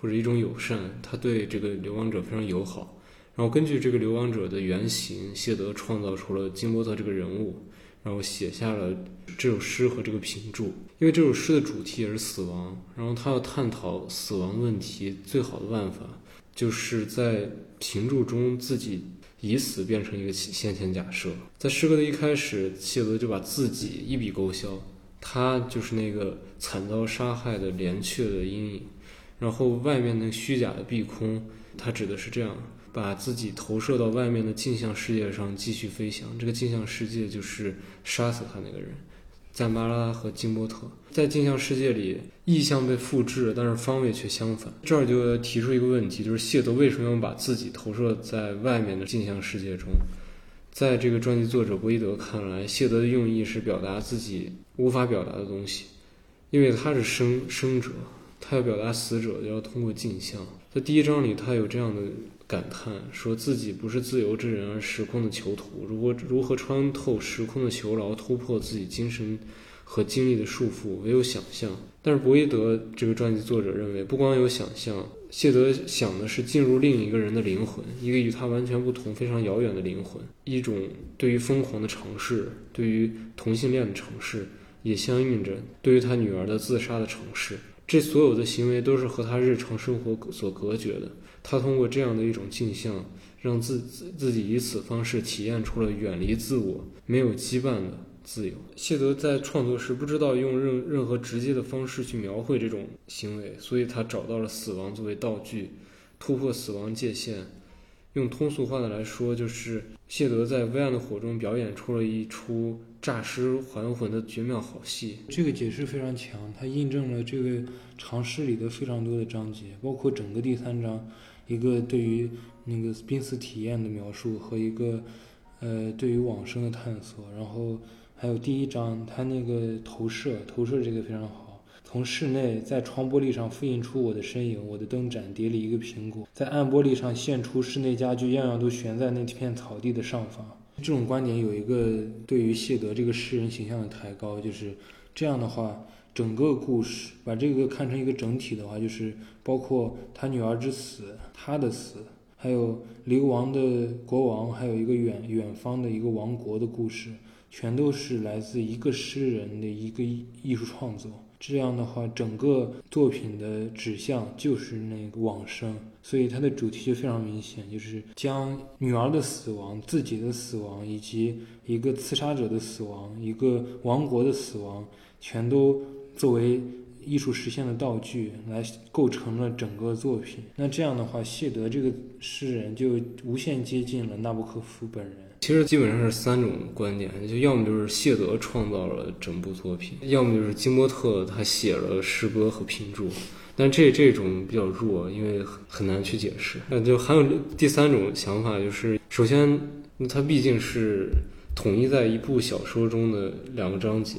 S1: 或者一种友善，他对这个流亡者非常友好。然后根据这个流亡者的原型，谢德创造出了金波特这个人物。然后写下了这首诗和这个评注。因为这首诗的主题也是死亡，然后他要探讨死亡问题，最好的办法就是在评注中自己以死变成一个先前假设。在诗歌的一开始，谢德就把自己一笔勾销，他就是那个惨遭杀害的连雀的阴影，然后外面那虚假的碧空，他指的是这样。把自己投射到外面的镜像世界上继续飞翔，这个镜像世界就是杀死他那个人，赞巴拉和金波特在镜像世界里，意象被复制，但是方位却相反。这儿就提出一个问题，就是谢德为什么要把自己投射在外面的镜像世界中？在这个专辑作者博伊德看来，谢德的用意是表达自己无法表达的东西，因为他是生生者，他要表达死者，要通过镜像。在第一章里，他有这样的。感叹说自己不是自由之人，而时空的囚徒。如果如何穿透时空的囚牢，突破自己精神和精力的束缚，唯有想象。但是博伊德这个传记作者认为，不光有想象，谢德想的是进入另一个人的灵魂，一个与他完全不同、非常遥远的灵魂，一种对于疯狂的尝试，对于同性恋的尝试，也相应着对于他女儿的自杀的尝试。这所有的行为都是和他日常生活所隔绝的。他通过这样的一种镜像，让自自自己以此方式体验出了远离自我、没有羁绊的自由。谢德在创作时不知道用任任何直接的方式去描绘这种行为，所以他找到了死亡作为道具，突破死亡界限。用通俗话的来说，就是谢德在微暗的火中表演出了一出诈尸还魂的绝妙好戏。
S2: 这个解释非常强，它印证了这个长诗里的非常多的章节，包括整个第三章。一个对于那个濒死体验的描述和一个，呃，对于往生的探索，然后还有第一章，它那个投射，投射这个非常好。从室内在窗玻璃上复印出我的身影，我的灯盏叠了一个苹果，在暗玻璃上现出室内家具，样样都悬在那片草地的上方。这种观点有一个对于谢德这个诗人形象的抬高，就是这样的话。整个故事把这个看成一个整体的话，就是包括他女儿之死，他的死，还有流亡的国王，还有一个远远方的一个王国的故事，全都是来自一个诗人的一个艺术创作。这样的话，整个作品的指向就是那个往生，所以它的主题就非常明显，就是将女儿的死亡、自己的死亡，以及一个刺杀者的死亡、一个王国的死亡，全都。作为艺术实现的道具来构成了整个作品，那这样的话，谢德这个诗人就无限接近了纳博科夫本人。
S1: 其实基本上是三种观点，就要么就是谢德创造了整部作品，要么就是金波特他写了诗歌和评注，但这这种比较弱，因为很难去解释。那就还有第三种想法，就是首先，它毕竟是统一在一部小说中的两个章节。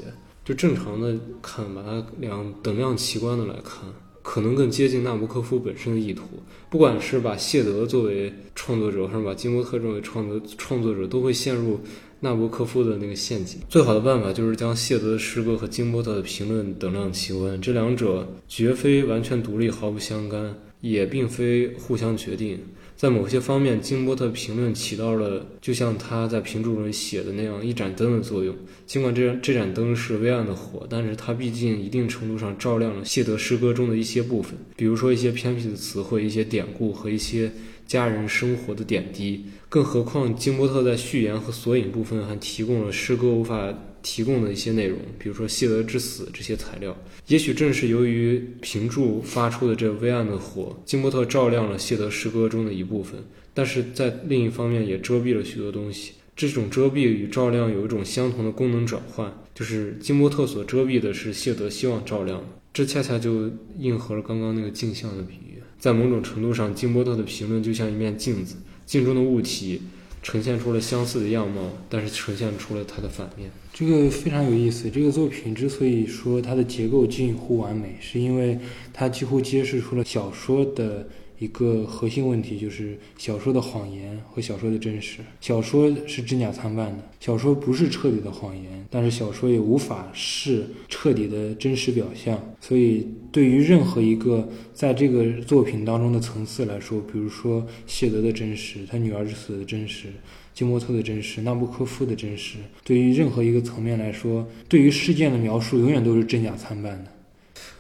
S1: 就正常的看，把它两等量齐观的来看，可能更接近纳博科夫本身的意图。不管是把谢德作为创作者，还是把金波特作为创作创作者，都会陷入纳博科夫的那个陷阱。最好的办法就是将谢德的诗歌和金波特的评论等量齐观，这两者绝非完全独立、毫不相干，也并非互相决定。在某些方面，金波特评论起到了就像他在评注中写的那样一盏灯的作用。尽管这这盏灯是微暗的火，但是它毕竟一定程度上照亮了谢德诗歌中的一些部分，比如说一些偏僻的词汇、一些典故和一些家人生活的点滴。更何况，金波特在序言和索引部分还提供了诗歌无法。提供的一些内容，比如说谢德之死这些材料，也许正是由于评注发出的这微暗的火，金波特照亮了谢德诗歌中的一部分，但是在另一方面也遮蔽了许多东西。这种遮蔽与照亮有一种相同的功能转换，就是金波特所遮蔽的是谢德希望照亮的，这恰恰就应和了刚刚那个镜像的比喻。在某种程度上，金波特的评论就像一面镜子，镜中的物体。呈现出了相似的样貌，但是呈现出了它的反面。
S2: 这个非常有意思。这个作品之所以说它的结构近乎完美，是因为它几乎揭示出了小说的。一个核心问题就是小说的谎言和小说的真实。小说是真假参半的，小说不是彻底的谎言，但是小说也无法是彻底的真实表象。所以，对于任何一个在这个作品当中的层次来说，比如说谢德的真实，他女儿之死的真实。金波特的真实、纳布科夫的真实。对于任何一个层面来说，对于事件的描述永远都是真假参半的。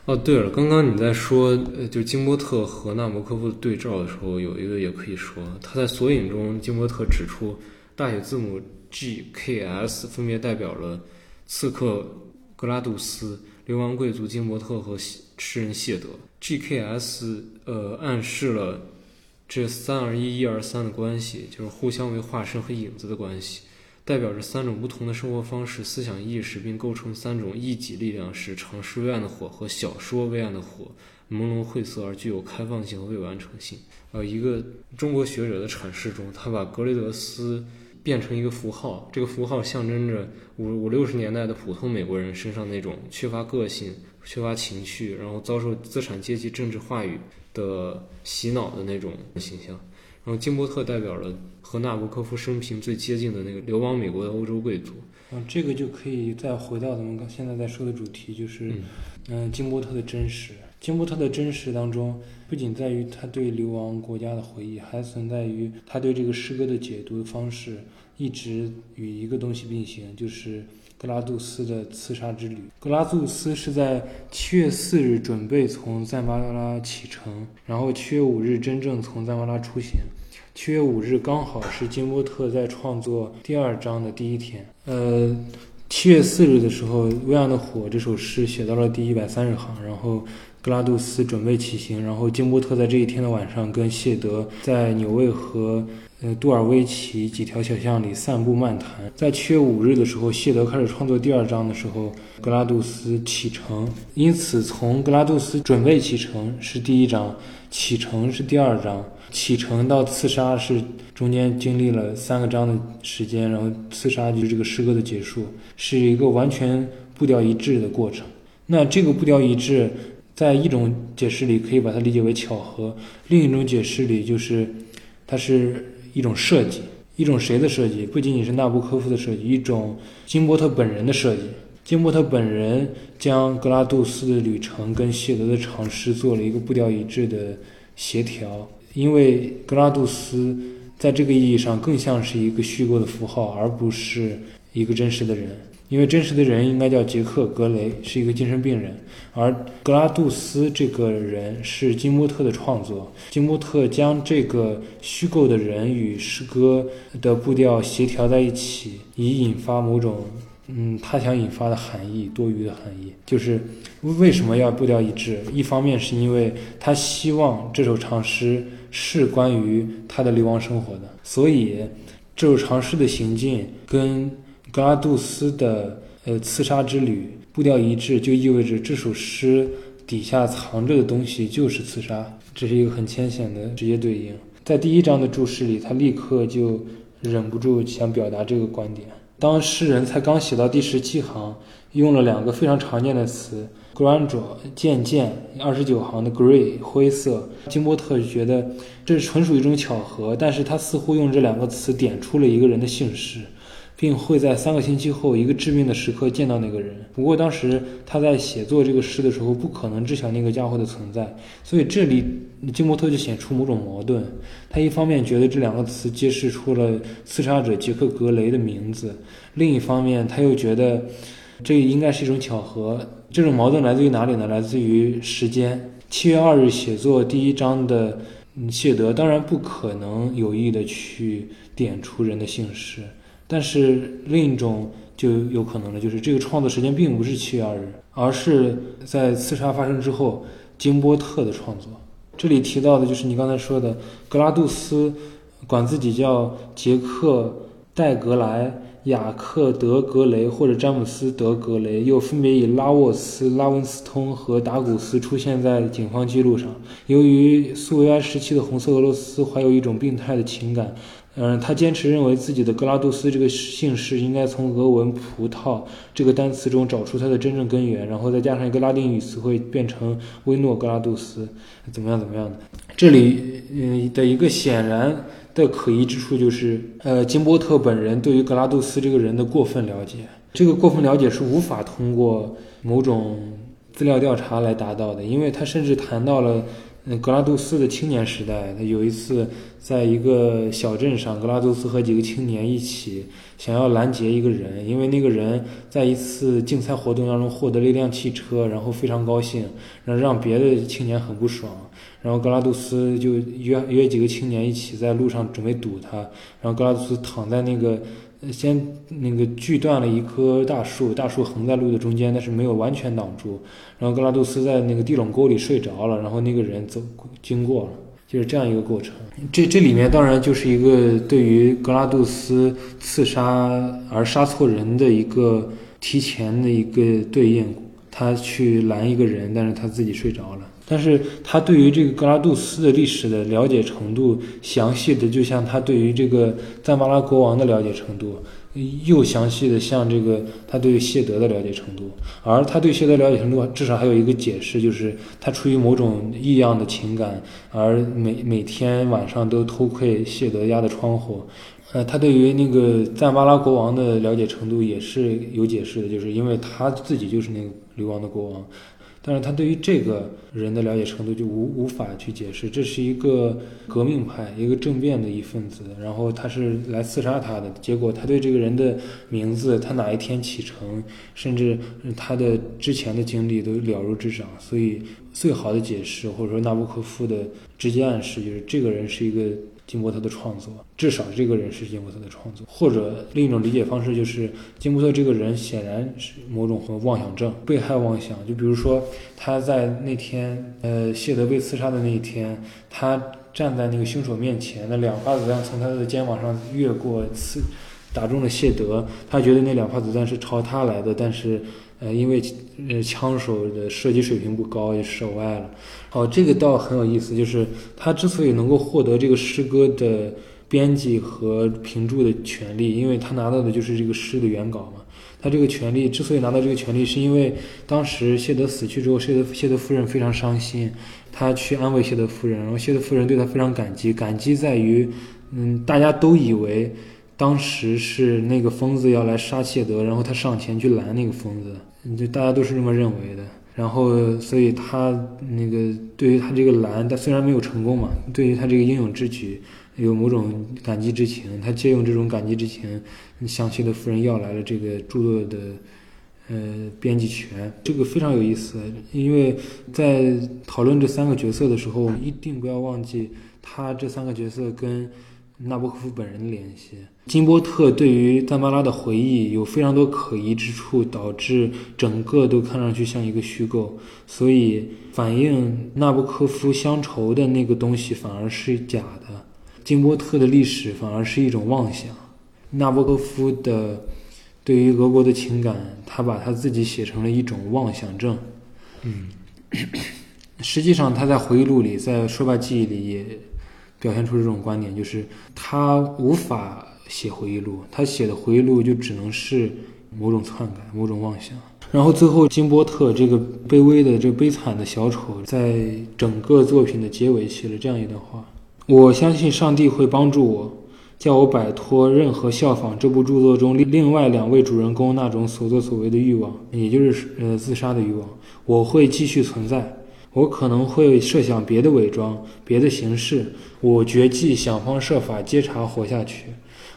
S1: 哦，对了，刚刚你在说呃，就金波特和纳博科夫的对照的时候，有一个也可以说，他在索引中，金波特指出大写字母 G、K、S 分别代表了刺客格拉杜斯、流亡贵族金伯特和诗人谢德。G、K、S 呃暗示了这三二一、一二三的关系，就是互相为化身和影子的关系。代表着三种不同的生活方式、思想意识，并构成三种异己力量：是常识微暗的火和小说微暗的火，朦胧晦涩而具有开放性和未完成性。呃，一个中国学者的阐释中，他把格雷德斯变成一个符号，这个符号象征着五五六十年代的普通美国人身上那种缺乏个性、缺乏情趣，然后遭受资产阶级政治话语的洗脑的那种形象。然后金伯特代表了和纳博科夫生平最接近的那个流亡美国的欧洲贵族。
S2: 嗯，这个就可以再回到咱们刚现在在说的主题，就是嗯，金伯特的真实。金伯特的真实当中，不仅在于他对流亡国家的回忆，还存在于他对这个诗歌的解读方式，一直与一个东西并行，就是格拉杜斯的刺杀之旅。格拉杜斯是在七月四日准备从赞巴拉启程，然后七月五日真正从赞巴拉出行。七月五日刚好是金波特在创作第二章的第一天。呃，七月四日的时候，《微暗的火》这首诗写到了第一百三十行，然后格拉杜斯准备起行，然后金波特在这一天的晚上跟谢德在纽卫和呃杜尔维奇几条小巷里散步漫谈。在七月五日的时候，谢德开始创作第二章的时候，格拉杜斯启程，因此从格拉杜斯准备启程是第一章，启程是第二章。启程到刺杀是中间经历了三个章的时间，然后刺杀就是这个诗歌的结束，是一个完全步调一致的过程。那这个步调一致，在一种解释里可以把它理解为巧合，另一种解释里就是它是一种设计，一种谁的设计？不仅仅是纳布科夫的设计，一种金伯特本人的设计。金伯特本人将格拉杜斯的旅程跟谢德的尝试做了一个步调一致的协调。因为格拉杜斯在这个意义上更像是一个虚构的符号，而不是一个真实的人。因为真实的人应该叫杰克·格雷，是一个精神病人，而格拉杜斯这个人是金波特的创作。金波特将这个虚构的人与诗歌的步调协调在一起，以引发某种。嗯，他想引发的含义，多余的含义，就是为什么要步调一致？一方面是因为他希望这首长诗是关于他的流亡生活的，所以这首长诗的行进跟格拉杜斯的呃刺杀之旅步调一致，就意味着这首诗底下藏着的东西就是刺杀，这是一个很浅显的直接对应。在第一章的注释里，他立刻就忍不住想表达这个观点。当诗人才刚写到第十七行，用了两个非常常见的词 g r a n d e 渐渐，二十九行的 “grey” 灰色。金波特觉得这是纯属一种巧合，但是他似乎用这两个词点出了一个人的姓氏。并会在三个星期后一个致命的时刻见到那个人。不过当时他在写作这个诗的时候，不可能知晓那个家伙的存在。所以这里金伯特就显出某种矛盾。他一方面觉得这两个词揭示出了刺杀者杰克·格雷的名字，另一方面他又觉得这应该是一种巧合。这种矛盾来自于哪里呢？来自于时间。七月二日写作第一章的谢德当然不可能有意的去点出人的姓氏。但是另一种就有可能了，就是这个创作时间并不是七月二日，而是在刺杀发生之后，金波特的创作。这里提到的就是你刚才说的，格拉杜斯管自己叫杰克·戴格莱、雅克·德格雷或者詹姆斯·德格雷，又分别以拉沃斯、拉文斯通和达古斯出现在警方记录上。由于苏维埃时期的红色俄罗斯怀有一种病态的情感。嗯，他坚持认为自己的格拉杜斯这个姓氏应该从俄文“葡萄”这个单词中找出它的真正根源，然后再加上一个拉丁语词汇，变成威诺格拉杜斯，怎么样怎么样的？这里嗯的一个显然的可疑之处就是，呃，金波特本人对于格拉杜斯这个人的过分了解，这个过分了解是无法通过某种资料调查来达到的，因为他甚至谈到了。嗯，格拉杜斯的青年时代，他有一次在一个小镇上，格拉杜斯和几个青年一起想要拦截一个人，因为那个人在一次竞赛活动当中获得了一辆汽车，然后非常高兴，然后让别的青年很不爽，然后格拉杜斯就约约几个青年一起在路上准备堵他，然后格拉杜斯躺在那个。先那个锯断了一棵大树，大树横在路的中间，但是没有完全挡住。然后格拉杜斯在那个地垄沟里睡着了，然后那个人走经过了，就是这样一个过程。这这里面当然就是一个对于格拉杜斯刺杀而杀错人的一个提前的一个对应，他去拦一个人，但是他自己睡着了。但是他对于这个格拉杜斯的历史的了解程度，详细的就像他对于这个赞巴拉国王的了解程度，又详细的像这个他对谢德的了解程度。而他对谢德了解程度，至少还有一个解释，就是他出于某种异样的情感，而每每天晚上都偷窥谢德家的窗户。呃，他对于那个赞巴拉国王的了解程度也是有解释的，就是因为他自己就是那个流亡的国王。但是他对于这个人的了解程度就无无法去解释，这是一个革命派，一个政变的一份子，然后他是来刺杀他的，结果他对这个人的名字，他哪一天启程，甚至他的之前的经历都了如指掌，所以最好的解释或者说纳博科夫的直接暗示就是这个人是一个。金伯特的创作，至少这个人是金伯特的创作，或者另一种理解方式就是金伯特这个人显然是某种和妄想症、被害妄想。就比如说他在那天，呃，谢德被刺杀的那一天，他站在那个凶手面前，那两发子弹从他的肩膀上越过，刺打中了谢德，他觉得那两发子弹是朝他来的，但是。呃，因为呃枪手的射击水平不高，也射歪了。哦，这个倒很有意思，就是他之所以能够获得这个诗歌的编辑和评注的权利，因为他拿到的就是这个诗的原稿嘛。他这个权利之所以拿到这个权利，是因为当时谢德死去之后，谢德谢德夫人非常伤心，他去安慰谢德夫人，然后谢德夫人对他非常感激，感激在于，嗯，大家都以为当时是那个疯子要来杀谢德，然后他上前去拦那个疯子。就大家都是这么认为的，然后所以他那个对于他这个蓝，他虽然没有成功嘛，对于他这个英勇之举有某种感激之情。他借用这种感激之情，向谢德夫人要来了这个著作的呃编辑权，这个非常有意思。因为在讨论这三个角色的时候，一定不要忘记他这三个角色跟。纳博科夫本人的联系，金波特对于赞巴拉的回忆有非常多可疑之处，导致整个都看上去像一个虚构，所以反映纳博科夫乡愁的那个东西反而是假的，金波特的历史反而是一种妄想，纳博科夫的对于俄国的情感，他把他自己写成了一种妄想症，
S1: 嗯，
S2: 实际上他在回忆录里，在说吧记忆里也。表现出这种观点，就是他无法写回忆录，他写的回忆录就只能是某种篡改、某种妄想。然后最后，金波特这个卑微的、这悲惨的小丑，在整个作品的结尾写了这样一段话：我相信上帝会帮助我，叫我摆脱任何效仿这部著作中另外两位主人公那种所作所为的欲望，也就是呃自杀的欲望。我会继续存在。我可能会设想别的伪装，别的形式。我绝技想方设法接茬活下去。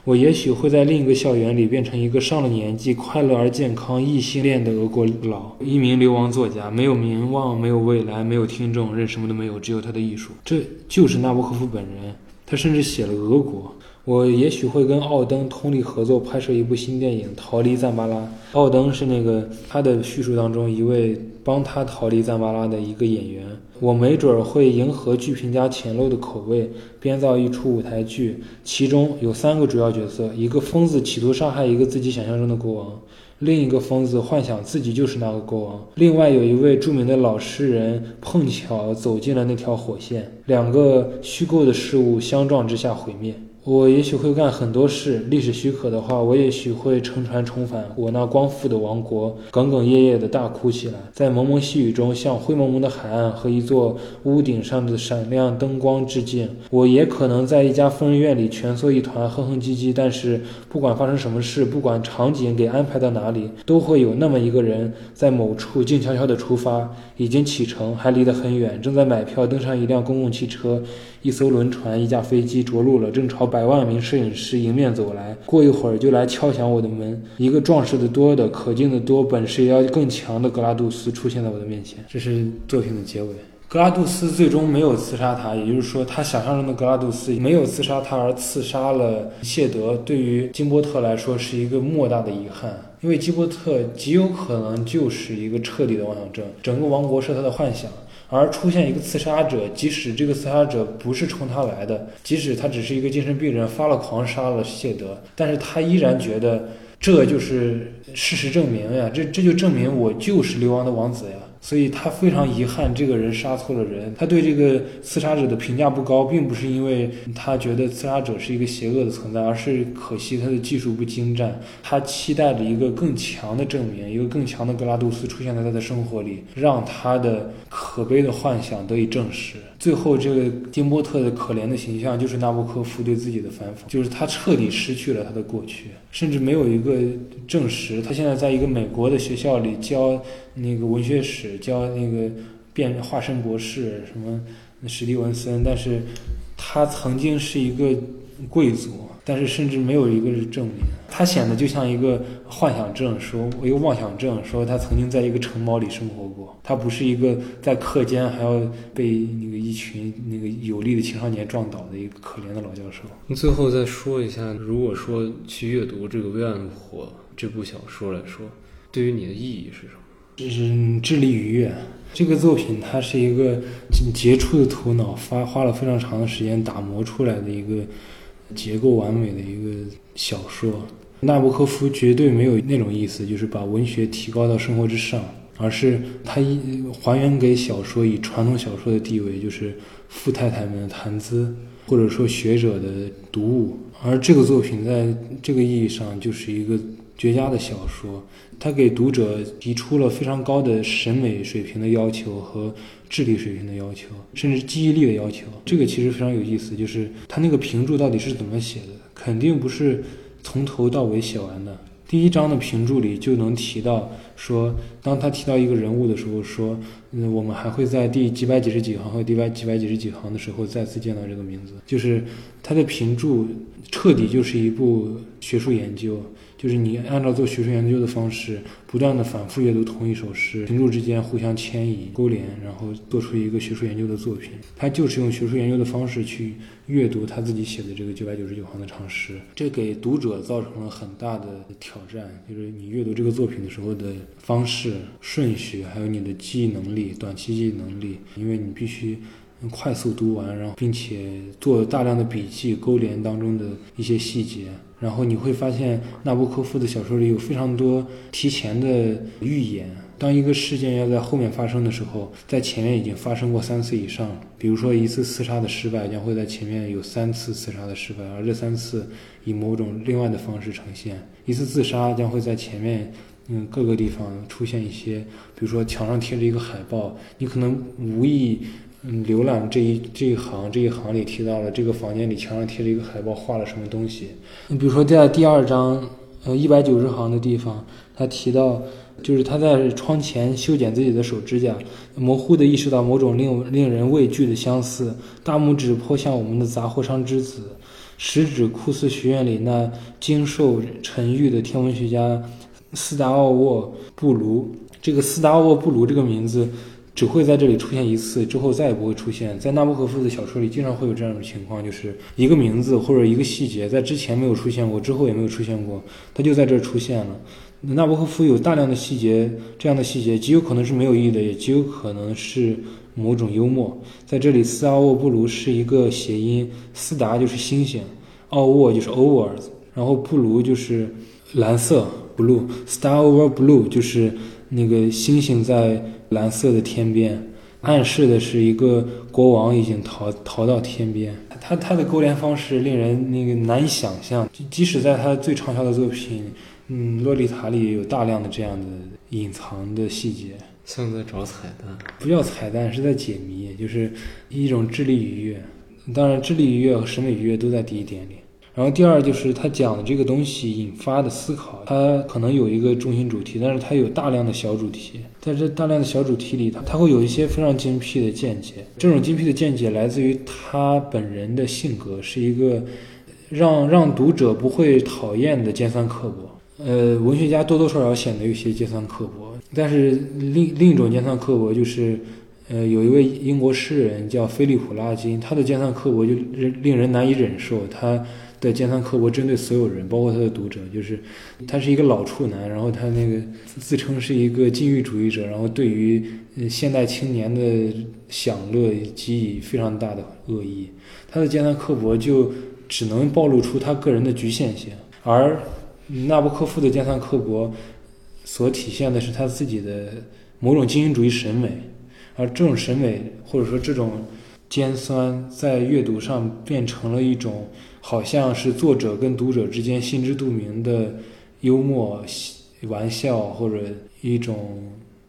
S2: 我也许会在另一个校园里变成一个上了年纪、快乐而健康、异性恋的俄国佬，一名流亡作家，没有名望，没有未来，没有听众，任什么都没有，只有他的艺术。这就是纳博科夫本人。他甚至写了俄国。我也许会跟奥登通力合作拍摄一部新电影《逃离赞巴拉》。奥登是那个他的叙述当中一位帮他逃离赞巴拉的一个演员。我没准儿会迎合剧评家浅陋的口味，编造一出舞台剧，其中有三个主要角色：一个疯子企图杀害一个自己想象中的国王。另一个疯子幻想自己就是那个国王，另外有一位著名的老诗人碰巧走进了那条火线，两个虚构的事物相撞之下毁灭。我也许会干很多事，历史许可的话，我也许会乘船重返我那光复的王国，哽哽咽咽地大哭起来，在蒙蒙细雨中向灰蒙蒙的海岸和一座屋顶上的闪亮灯光致敬。我也可能在一家疯人院里蜷缩一团，哼哼唧唧。但是不管发生什么事，不管场景给安排到哪里，都会有那么一个人在某处静悄悄地出发，已经启程，还离得很远，正在买票登上一辆公共汽车。一艘轮船，一架飞机着陆了，正朝百万名摄影师迎面走来。过一会儿就来敲响我的门。一个壮实的多的、可敬的多、本事也要更强的格拉杜斯出现在我的面前。这是作品的结尾。格拉杜斯最终没有刺杀他，也就是说，他想象中的格拉杜斯没有刺杀他，而刺杀了谢德。对于金波特来说，是一个莫大的遗憾，因为金波特极有可能就是一个彻底的妄想症，整个王国是他的幻想。而出现一个刺杀者，即使这个刺杀者不是冲他来的，即使他只是一个精神病人发了狂杀了谢德，但是他依然觉得这就是事实证明呀，这这就证明我就是流亡的王子呀。所以他非常遗憾，这个人杀错了人。他对这个刺杀者的评价不高，并不是因为他觉得刺杀者是一个邪恶的存在，而是可惜他的技术不精湛。他期待着一个更强的证明，一个更强的格拉杜斯出现在他的生活里，让他的可悲的幻想得以证实。最后，这个丁波特的可怜的形象就是纳博科夫对自己的反讽，就是他彻底失去了他的过去，甚至没有一个证实。他现在在一个美国的学校里教那个文学史，教那个变化身博士，什么史蒂文森，但是他曾经是一个贵族。但是甚至没有一个是证明，他显得就像一个幻想症，说一个妄想症，说他曾经在一个城堡里生活过，他不是一个在课间还要被那个一群那个有力的青少年撞倒的一个可怜的老教授。
S1: 你最后再说一下，如果说去阅读这个《微暗火》这部小说来说，对于你的意义是什么？
S2: 就是致力愉悦。这个作品它是一个杰出的头脑发花了非常长的时间打磨出来的一个。结构完美的一个小说，纳博科夫绝对没有那种意思，就是把文学提高到生活之上，而是他一还原给小说以传统小说的地位，就是富太太们的谈资，或者说学者的读物。而这个作品在这个意义上就是一个绝佳的小说，它给读者提出了非常高的审美水平的要求和。智力水平的要求，甚至记忆力的要求，这个其实非常有意思。就是他那个评注到底是怎么写的？肯定不是从头到尾写完的。第一章的评注里就能提到，说当他提到一个人物的时候，说，嗯，我们还会在第几百几十几行和第百几百几十几行的时候再次见到这个名字。就是他的评注彻底就是一部学术研究。就是你按照做学术研究的方式，不断的反复阅读同一首诗，评注之间互相牵引勾连，然后做出一个学术研究的作品。他就是用学术研究的方式去阅读他自己写的这个九百九十九行的长诗，这给读者造成了很大的挑战。就是你阅读这个作品的时候的方式、顺序，还有你的记忆能力、短期记忆能力，因为你必须快速读完，然后并且做大量的笔记，勾连当中的一些细节。然后你会发现，纳博科夫的小说里有非常多提前的预言。当一个事件要在后面发生的时候，在前面已经发生过三次以上。比如说，一次刺杀的失败将会在前面有三次刺杀的失败，而这三次以某种另外的方式呈现。一次自杀将会在前面，嗯，各个地方出现一些，比如说墙上贴着一个海报，你可能无意。嗯，浏览这一这一行这一行里提到了这个房间里墙上贴着一个海报，画了什么东西？你比如说在第二章，呃，一百九十行的地方，他提到就是他在窗前修剪自己的手指甲，模糊地意识到某种令令人畏惧的相似。大拇指颇像我们的杂货商之子，食指酷似学院里那经受沉郁的天文学家斯达奥沃布卢。这个斯达奥沃布卢这个名字。只会在这里出现一次，之后再也不会出现。在纳博科夫的小说里，经常会有这样的情况，就是一个名字或者一个细节在之前没有出现过，之后也没有出现过，它就在这儿出现了。纳博科夫有大量的细节，这样的细节极有可能是没有意义的，也极有可能是某种幽默。在这里，斯阿沃布鲁是一个谐音，斯达就是星星，奥沃就是 overs，然后布鲁就是蓝色 blue，star over blue 就是那个星星在。蓝色的天边，暗示的是一个国王已经逃逃到天边。他他的勾连方式令人那个难以想象，即使在他最畅销的作品，嗯，《洛丽塔》里有大量的这样的隐藏的细节，
S1: 像在找彩蛋。
S2: 不叫彩蛋，是在解谜，就是一种智力愉悦。当然，智力愉悦和审美愉悦都在第一点里。然后第二就是他讲的这个东西引发的思考，它可能有一个中心主题，但是它有大量的小主题，在这大量的小主题里，它它会有一些非常精辟的见解。这种精辟的见解来自于他本人的性格，是一个让让读者不会讨厌的尖酸刻薄。呃，文学家多多少少显得有些尖酸刻薄，但是另另一种尖酸刻薄就是，呃，有一位英国诗人叫菲利普拉金，他的尖酸刻薄就令人难以忍受。他。的尖酸刻薄针对所有人，包括他的读者，就是他是一个老处男，然后他那个自称是一个禁欲主义者，然后对于现代青年的享乐给予非常大的恶意。他的尖酸刻薄就只能暴露出他个人的局限性，而纳博科夫的尖酸刻薄所体现的是他自己的某种精英主义审美，而这种审美或者说这种尖酸在阅读上变成了一种。好像是作者跟读者之间心知肚明的幽默玩笑，或者一种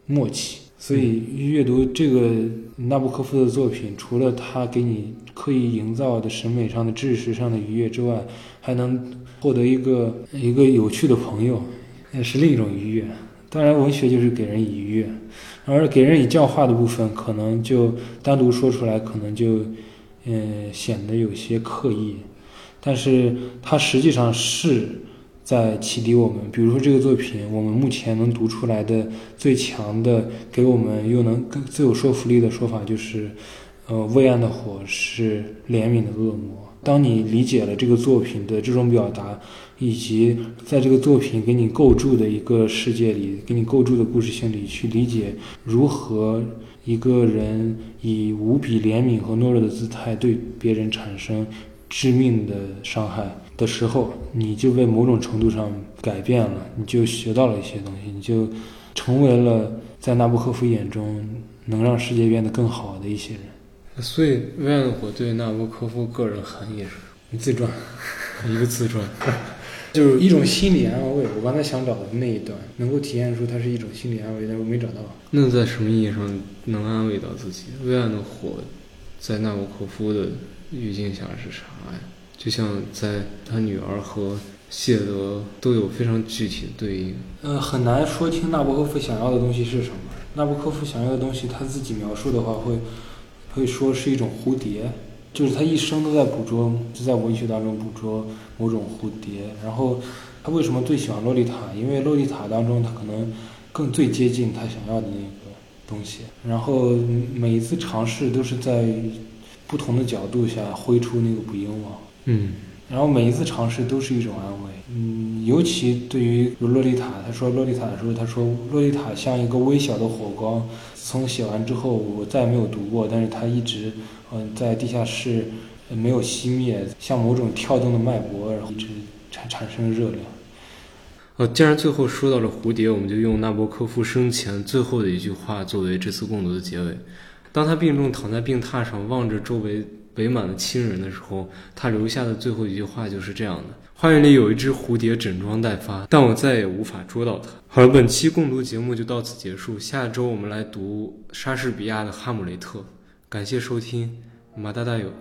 S2: 默契。所以阅读这个纳布科夫的作品，除了他给你刻意营造的审美上的、知识上的愉悦之外，还能获得一个一个有趣的朋友，也是另一种愉悦。当然，文学就是给人以愉悦，而给人以教化的部分，可能就单独说出来，可能就嗯显得有些刻意。但是它实际上是在启迪我们，比如说这个作品，我们目前能读出来的最强的，给我们又能更最有说服力的说法就是，呃，未暗的火是怜悯的恶魔。当你理解了这个作品的这种表达，以及在这个作品给你构筑的一个世界里，给你构筑的故事性里去理解如何一个人以无比怜悯和懦弱的姿态对别人产生。致命的伤害的时候，你就被某种程度上改变了，你就学到了一些东西，你就成为了在纳博科夫眼中能让世界变得更好的一些人。
S1: 所以，微暗的火对纳博科夫个人含义是
S2: 自传，
S1: 一个自传，
S2: 就是一种心理安慰。我刚才想找的那一段，能够体现出它是一种心理安慰，但是我没找到。
S1: 那在什么意义上能安慰到自己？微暗的火在纳博科夫的。语境下是啥呀？就像在他女儿和谢德都有非常具体的对应。
S2: 呃，很难说清纳博科夫想要的东西是什么。纳博科夫想要的东西，他自己描述的话会会说是一种蝴蝶，就是他一生都在捕捉，就在文学当中捕捉某种蝴蝶。然后他为什么最喜欢洛丽塔？因为洛丽塔当中他可能更最接近他想要的那个东西。然后每一次尝试都是在。不同的角度下挥出那个捕蝇网，
S1: 嗯，
S2: 然后每一次尝试都是一种安慰，嗯，尤其对于洛丽塔，他说洛丽塔的时候，他说洛丽塔像一个微小的火光，从写完之后我再也没有读过，但是它一直，嗯，在地下室没有熄灭，像某种跳动的脉搏，然后一直产产生热量。
S1: 呃，既然最后说到了蝴蝶，我们就用纳博科夫生前最后的一句话作为这次共读的结尾。当他病重躺在病榻上，望着周围围满的亲人的时候，他留下的最后一句话就是这样的：“花园里有一只蝴蝶整装待发，但我再也无法捉到它。”好了，本期共读节目就到此结束。下周我们来读莎士比亚的《哈姆雷特》。感谢收听，马大大有。